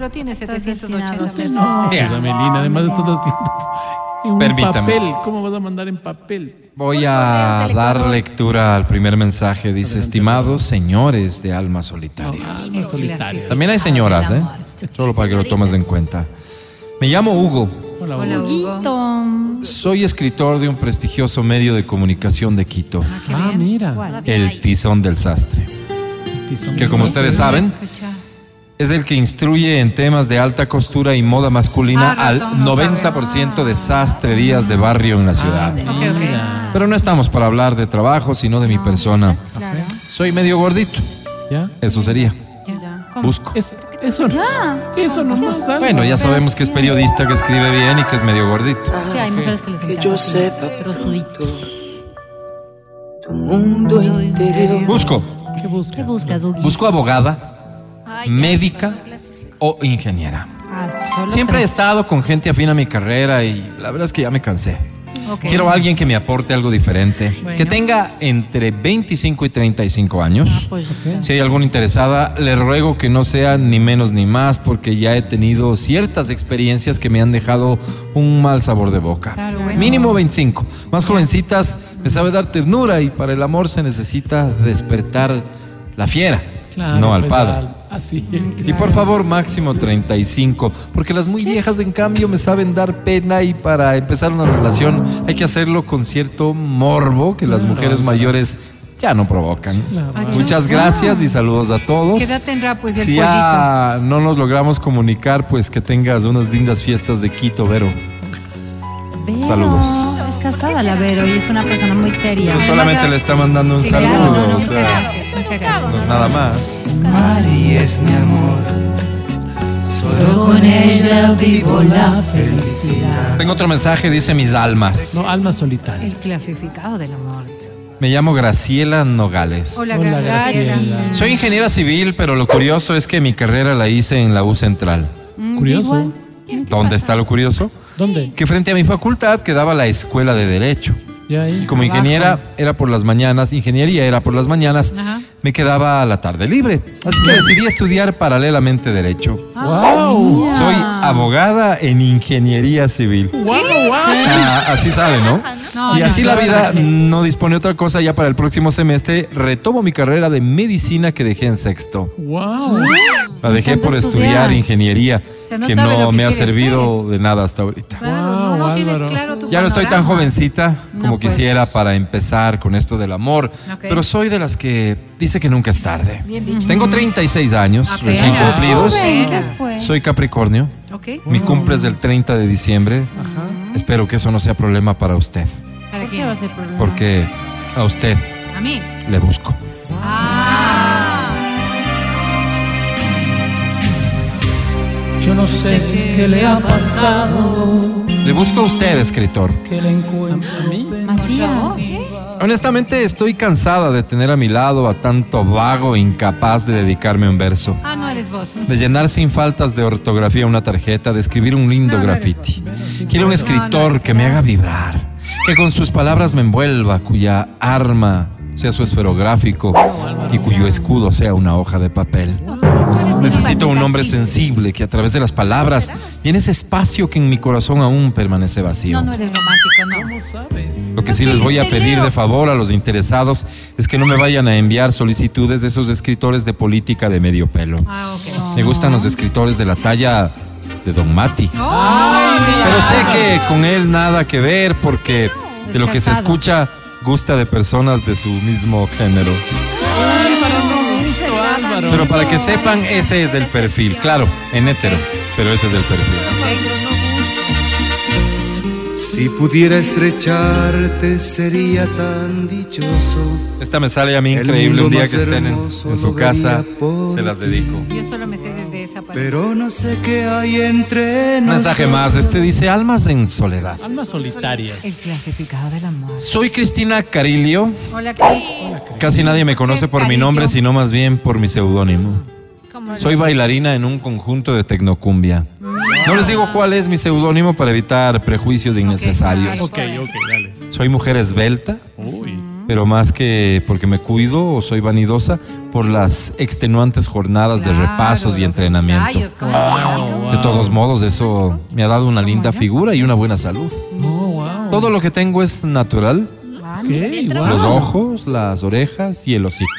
S8: Pero tiene 780 pesos.
S4: Ayúdame, Lina, además estás haciendo en un
S2: Permítame.
S4: papel. ¿Cómo vas a mandar en papel?
S2: Voy a dar lectura al primer mensaje. Dice, estimados señores de almas solitarias.
S4: Alma solitaria.
S2: También hay señoras, ¿eh? Solo para que lo tomes en cuenta. Me llamo Hugo.
S4: Hola,
S3: Hola,
S4: Hugo.
S2: Soy escritor de un prestigioso medio de comunicación de Quito,
S4: Ah, mira.
S2: El Tizón del Sastre,
S4: Tizón
S2: que como ustedes saben, es el que instruye en temas de alta costura y moda masculina
S8: Ah,
S2: al
S8: razón, no
S2: 90% de sastrerías de barrio en la ciudad.
S8: Ok, ok.
S4: Mira.
S2: Pero no estamos para hablar de trabajo, sino de mi persona.
S3: Claro.
S2: Soy medio gordito,
S4: ¿Ya?
S2: eso sería.
S3: Ya.
S2: Busco.
S4: Es- eso no. Eso nomás. algo.
S2: Bueno, ya sabemos que es periodista, que escribe bien y que es medio gordito.
S3: Sí, hay mujeres que les
S11: Que
S3: encanta.
S11: yo sepa tu mundo interior.
S2: Busco.
S4: ¿Qué buscas?
S3: ¿Qué buscas?
S2: Busco abogada, médica o ingeniera.
S3: Ah,
S2: Siempre he estado con gente afín a mi carrera y la verdad es que ya me cansé. Quiero a alguien que me aporte algo diferente,
S8: Bueno.
S2: que tenga entre 25 y 35 años.
S3: Pues,
S2: Si hay alguna interesada, le ruego que no sea ni menos ni más, porque ya he tenido ciertas experiencias que me han dejado un mal sabor de boca.
S8: Claro, bueno.
S2: Mínimo 25. Más jovencitas, me sabe dar ternura y para el amor se necesita despertar la fiera,
S4: Claro,
S2: no al
S4: pues,
S2: padre.
S4: al- Así es.
S2: Y por favor, máximo 35, porque las muy viejas, en cambio, me saben dar pena y para empezar una relación hay que hacerlo con cierto morbo que las mujeres mayores ya no provocan.
S4: Claro.
S2: Muchas gracias y saludos a todos.
S8: ¿Qué edad tendrá pues el
S2: Si
S8: pollito?
S2: ya no nos logramos comunicar, pues que tengas unas lindas fiestas de Quito, Vero.
S3: Vero.
S2: Saludos.
S3: Casada la Vero y es una persona muy seria.
S2: Pero solamente le está mandando un saludo,
S3: no, no,
S2: o
S3: muchas
S2: sea,
S3: gracias, muchas gracias.
S2: no nada más.
S11: Mari es mi amor. Solo con ella vivo la felicidad.
S2: Tengo otro mensaje, dice mis almas.
S4: No, alma solitaria.
S8: El clasificado del amor.
S2: Me llamo Graciela Nogales.
S8: Hola.
S4: Graciela.
S2: Soy ingeniera civil, pero lo curioso es que mi carrera la hice en la U Central.
S3: Mm,
S4: Curioso.
S2: ¿Dónde está lo curioso?
S4: ¿Dónde?
S2: Que frente a mi facultad quedaba la Escuela de Derecho.
S4: Ahí.
S2: Y como ingeniera era por las mañanas, ingeniería era por las mañanas,
S8: Ajá.
S2: Me quedaba la tarde libre. Así que decidí estudiar paralelamente Derecho.
S4: ¡Wow!
S2: Soy abogada en ingeniería civil.
S4: ¡Wow, wow!
S2: Ah, así sabe, ¿no?
S8: No,
S2: y así
S8: no,
S2: la vida
S8: no.
S2: dispone otra cosa. Ya para el próximo semestre retomo mi carrera de medicina que dejé en sexto.
S4: ¡Wow!
S2: La dejé por estudiar
S3: estudiar.
S2: ingeniería,
S8: sea, no
S2: que no
S8: que
S2: me ha servido de nada hasta ahorita.
S8: Claro,
S4: Wow,
S8: no, no tienes
S4: Álvaro.
S8: claro tu
S2: Ya no estoy tan jovencita como
S3: pues.
S2: quisiera para empezar con esto del amor, pero soy de las que dice que nunca es tarde.
S8: Bien dicho.
S2: Tengo 36 años
S8: Apenas.
S2: recién cumplidos.
S8: Apenas.
S3: ¿qué?
S2: Soy Capricornio. Mi cumple es del 30 de diciembre. Espero que eso no sea problema para usted,
S8: ¿Para
S3: ¿Por qué va a ser problema?
S2: porque a usted
S8: A mí.
S2: le busco.
S14: Yo no sé qué le ha pasado,
S2: Le busco a usted, escritor.
S14: que le encuentro.
S3: Matías.
S2: Honestamente, estoy cansada de tener a mi lado a tanto vago e incapaz de dedicarme a un verso.
S8: Ah, no eres vos.
S2: De llenar sin faltas de ortografía una tarjeta, de escribir un lindo
S8: No,
S2: graffiti. Quiero un escritor que me haga vibrar, que con sus palabras me envuelva, cuya arma sea su esferográfico y cuyo escudo sea una hoja de papel. Necesito un hombre sensible que a través de las palabras llene ese espacio que en mi corazón aún permanece vacío.
S8: No, no eres romántico, no.
S2: Lo que sí les voy a pedir de favor a los interesados es que no me vayan a enviar solicitudes de esos escritores de política de medio pelo.
S8: Ah, ok.
S2: Me gustan los escritores de la talla de Don Mati. Pero sé que con él nada que ver porque de lo que se escucha gusta de personas de su mismo género. Pero para que sepan, ese es el perfil. Claro, en hétero, pero ese es el perfil.
S15: Si pudiera estrecharte sería tan dichoso.
S2: Esta me sale a mí increíble. Un día que estén en, su casa, se las dedico.
S8: Yo solo me sé desde esa parte.
S15: Pero no sé qué hay entre
S2: Un mensaje más. Este dice Almas en soledad.
S4: Almas solitarias.
S8: El clasificado del amor.
S2: Soy Cristina Carilio.
S8: Hola, Cris.
S2: Casi nadie me conoce por mi nombre, sino más bien por mi seudónimo.
S8: ¿Cómo
S2: Soy bailarina en un conjunto de tecnocumbia. No les digo cuál es mi seudónimo para evitar prejuicios innecesarios.
S4: Ok, ok, dale.
S2: Soy mujer esbelta,
S4: Uy.
S2: pero más que porque me cuido o soy vanidosa, por las extenuantes jornadas de repasos y entrenamiento.
S8: Ensayos.
S2: De todos modos, eso me ha dado una linda figura y una buena salud.
S4: Oh, wow.
S2: Todo lo que tengo es natural.
S4: Wow.
S2: Los ojos, las orejas y el hocico.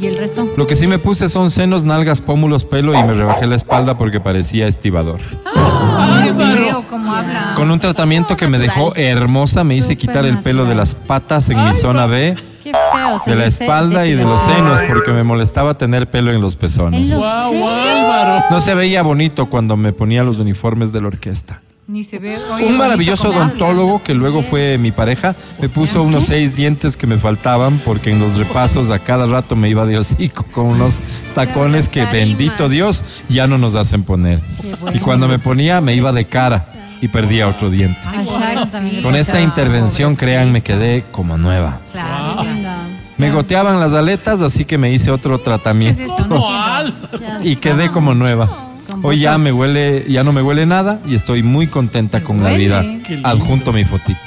S3: ¿Y el resto?
S2: Lo que sí me puse son senos, nalgas, pómulos, pelo y me rebajé la espalda porque parecía estibador.
S8: Cómo habla.
S2: Con un tratamiento que me dejó hermosa, me hice quitar el pelo de las patas en mi zona B,
S3: Qué feo.
S2: de la espalda y de los senos porque me molestaba tener pelo en los
S3: En
S2: pezones.
S3: los
S4: Wow. Álvaro.
S2: No se veía bonito cuando me ponía los uniformes de la orquesta.
S8: Ni se ve. Oye,
S2: Un maravilloso odontólogo que luego fue mi pareja. Me puso unos seis dientes que me faltaban porque en los repasos a cada rato me iba de hocico con unos tacones que bendito Dios ya no nos hacen poner. Y cuando me ponía me iba de cara y perdía otro diente. Con esta intervención, créanme, quedé como nueva. Me goteaban las aletas, así que me hice otro tratamiento.
S4: Álvaro.
S2: y quedé como nueva. Hoy ya me huele, ya no me huele nada y estoy muy contenta con la vida.
S4: Qué.
S2: Adjunto mi fotito.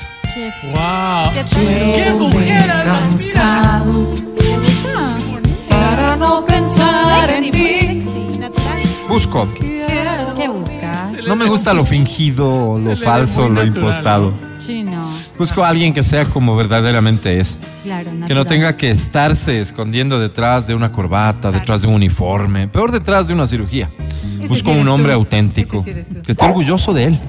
S4: Wow. ¡Qué mujer, Álvaro!
S14: Cansado para no pensar en ti.
S2: Busco.
S3: ¿Qué buscas?
S2: No me gusta lo fingido, lo falso, lo
S4: natural,
S2: impostado.
S3: No.
S2: Busco a alguien que sea como verdaderamente es.
S3: Claro,
S2: Que no tenga que estarse escondiendo detrás de una corbata, detrás de un uniforme, peor detrás de una cirugía. Busco
S8: sí eres
S2: un hombre
S8: tú.
S2: auténtico,
S8: sí eres
S2: que esté orgulloso de él.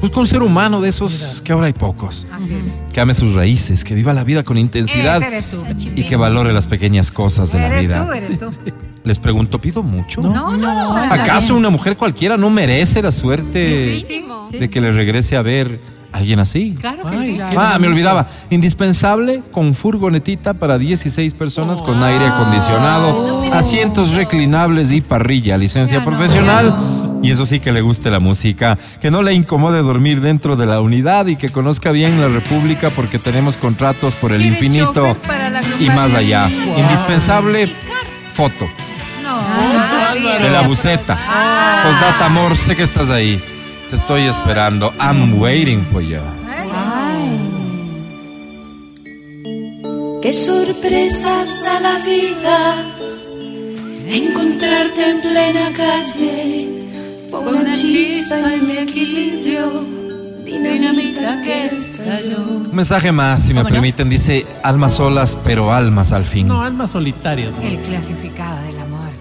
S2: Busco un ser humano de esos que ahora hay pocos.
S8: Así es.
S2: Que ame sus raíces, que viva la vida con intensidad
S8: eres tú.
S2: y que valore las pequeñas cosas de la
S8: Eres
S2: vida.
S8: tú, eres tú.
S2: Les pregunto, ¿pido mucho?
S8: No, no.
S2: ¿Acaso una mujer cualquiera no merece la suerte
S8: Sí,
S2: de que le regrese a ver alguien así?
S8: Claro que
S4: Ay,
S8: sí.
S2: Ah, me olvidaba. Indispensable con furgonetita para 16 personas con aire acondicionado, asientos reclinables y parrilla, licencia
S8: Ya no,
S2: profesional. Y eso sí que le guste la música, que no le incomode dormir dentro de la unidad y que conozca bien la República porque tenemos contratos por el
S8: ¿Quiere
S2: infinito y más allá. Indispensable foto
S8: No,
S2: de la buceta. Postdata amor, sé que estás ahí. Te estoy esperando. I'm waiting for you.
S14: Qué sorpresas da la vida encontrarte en plena calle. Fue una chispa en mi equilibrio, dinamita que estalló.
S2: Un mensaje más, si me permiten. Dice, almas solas, pero almas al fin.
S4: No, almas solitarias.
S8: El clasificado de la muerte.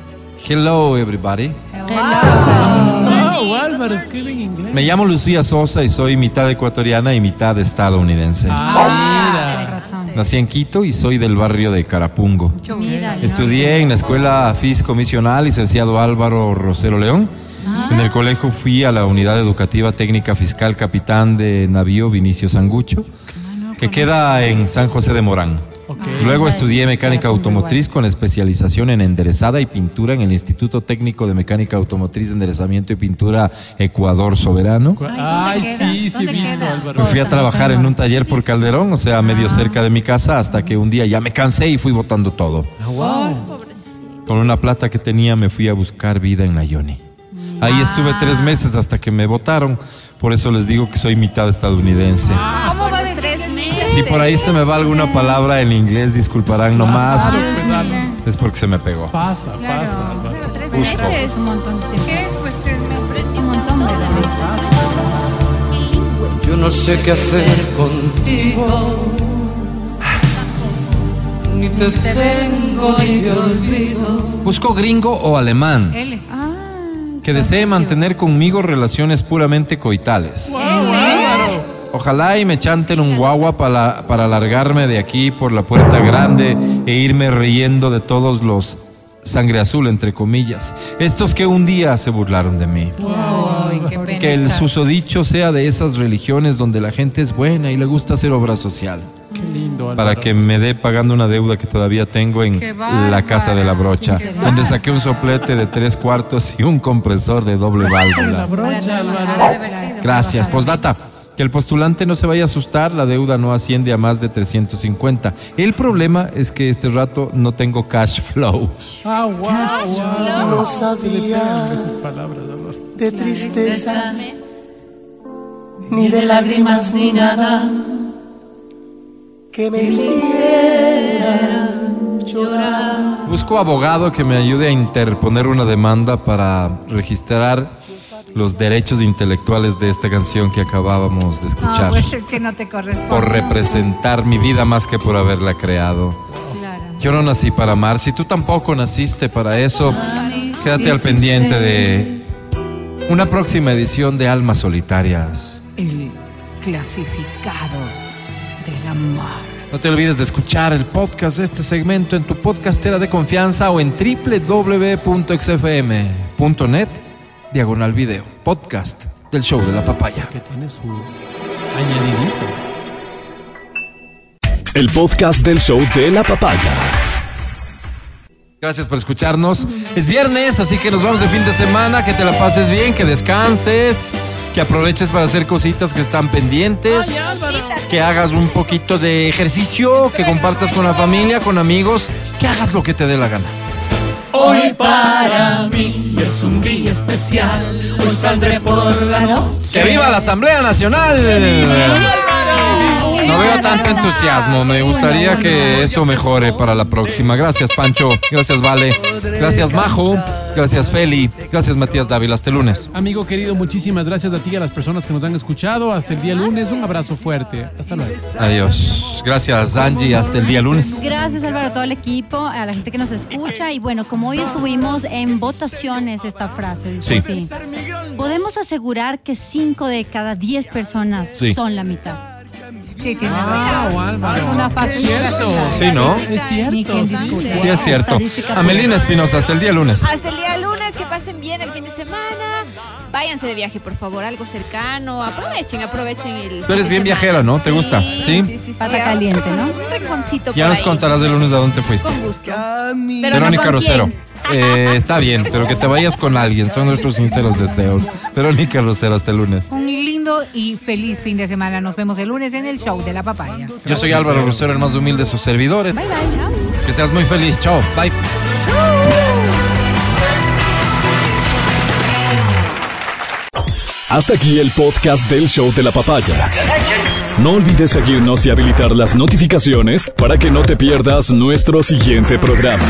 S2: Hello, everybody.
S4: Wow, Álvaro, escribe en inglés.
S2: Me llamo Lucía Sosa y soy mitad ecuatoriana y mitad estadounidense.
S4: Ah, mira.
S2: Nací en Quito y soy del barrio de Carapungo.
S3: Mira,
S2: Estudié en la escuela Fisco Misional, licenciado Álvaro Rosero León. En el colegio fui a la unidad educativa técnica fiscal capitán de navío Vinicio Sangucho, que queda en San José de Morán. Luego estudié mecánica automotriz con especialización en enderezada y pintura en el Instituto Técnico de Mecánica Automotriz de Enderezamiento y Pintura Ecuador Soberano.
S4: Ay, sí, sí he visto, Álvaro.
S2: Me fui a trabajar en un taller por Calderón, o sea, medio cerca de mi casa, hasta que un día ya me cansé y fui botando todo. Con una plata que tenía me fui a buscar vida en la Yoni. Ahí estuve tres meses hasta que me votaron. Por eso les digo que soy mitad estadounidense.
S9: ¿Cómo?
S2: Si por ahí se me va alguna palabra en inglés, disculparán nomás.
S4: Mío.
S2: Es porque se me pegó.
S4: Pasa, pasa. Álvaro.
S9: Pero tres
S2: Busco.
S9: meses. Un montón de tiempo.
S8: ¿Qué es? Pues tres meses.
S9: Un montón, ¿verdad?
S15: Yo no sé qué hacer contigo. Ni te tengo ni te olvido.
S2: Busco gringo o alemán
S8: L.
S2: que desee mantener conmigo relaciones puramente coitales. Ojalá y me chanten un guagua para, para alargarme de aquí por la puerta grande e irme riendo de todos los sangre azul, entre comillas. Estos que un día se burlaron de mí.
S8: Ay, qué pena.
S2: Que el
S8: estar.
S2: susodicho sea de esas religiones donde la gente es buena y le gusta hacer obra social.
S4: Qué lindo, Álvaro.
S2: Para que me dé pagando una deuda que todavía tengo en la casa de la brocha, donde saqué un soplete de tres cuartos y un compresor de doble
S4: La
S2: válvula.
S4: brocha, Álvaro.
S2: Gracias. Postdata. Que el postulante no se vaya a asustar, la deuda no asciende a más de 350. El problema es que este rato no tengo cash flow.
S4: Ah, wow, wow.
S15: No sabía
S4: esas palabras, Álvaro.
S15: de tristezas, ni de lágrimas, ni nada que me hicieran llorar.
S2: Busco abogado que me ayude a interponer una demanda para registrar los derechos intelectuales de esta canción que acabábamos de
S8: No,
S2: escuchar.
S8: pues es que no te corresponde.
S2: por representar mi vida más que por haberla creado.
S8: Claro.
S2: Yo no nací para amar, si tú tampoco naciste para eso, quédate al pendiente de una próxima edición de Almas Solitarias.
S8: El clasificado del amor.
S2: No te olvides de escuchar el podcast de este segmento en tu podcastera de confianza o en www.xfm.net diagonal video. Podcast del show de la papaya.
S4: Que tiene su añadidito.
S1: El podcast del show de la papaya.
S2: Gracias por escucharnos. Es viernes, así que nos vamos de fin de semana. Que te la pases bien, que descanses, que aproveches para hacer cositas que están pendientes, que hagas un poquito de ejercicio, que compartas con la familia, con amigos, que hagas lo que te dé la gana.
S11: Hoy para mí es un día especial. Hoy saldré por la noche.
S2: ¡Que viva la Asamblea Nacional! No veo tanto entusiasmo. Me gustaría que eso mejore para la próxima. Gracias, Pancho. Gracias, Vale. Gracias, Majo. Gracias, Feli. Gracias, Matías Dávila. Hasta el lunes.
S4: Amigo querido, muchísimas gracias a ti y a las personas que nos han escuchado. Hasta el día lunes. Un abrazo fuerte. Hasta luego.
S2: Adiós. Gracias, Angie. Hasta el día lunes.
S3: Gracias Álvaro, a todo el equipo, a la gente que nos escucha. Y bueno, como hoy estuvimos en votaciones esta frase, dice
S2: Sí.
S3: así. Podemos asegurar que 5 de cada 10 personas
S2: Sí.
S3: son la mitad.
S8: Sí, razón.
S4: Álvaro.
S8: Una fácil.
S4: Cierto.
S2: Sí, ¿no?
S4: Es cierto. sí.
S2: es cierto. Amelina Espinosa, hasta el día lunes.
S9: Hasta el día lunes, que pasen bien el fin de semana. Váyanse de viaje, por favor, algo cercano. Aprovechen, aprovechen el.
S2: Tú eres bien viajera, ¿no? ¿Te gusta?
S9: Sí,
S2: ¿Sí?
S9: sí, sí.
S3: Pata caliente, ¿no?
S9: Un rinconcito
S2: Ya
S9: por
S2: nos
S9: ahí.
S2: contarás el lunes a dónde fuiste.
S9: Con gusto. Pero no
S2: Verónica
S9: con
S2: Rosero. Eh, está bien, pero que te vayas con alguien. Son nuestros sinceros deseos. Verónica Rosero, hasta el lunes.
S8: Un lindo y feliz fin de semana. Nos vemos el lunes en el show de la papaya.
S2: Yo soy Álvaro Rosero, el más humilde de sus servidores.
S8: Bye bye. Chao.
S2: Que seas muy feliz. Chao. Bye.
S1: Hasta aquí el podcast del show de la papaya. No olvides seguirnos y habilitar las notificaciones para que no te pierdas nuestro siguiente programa.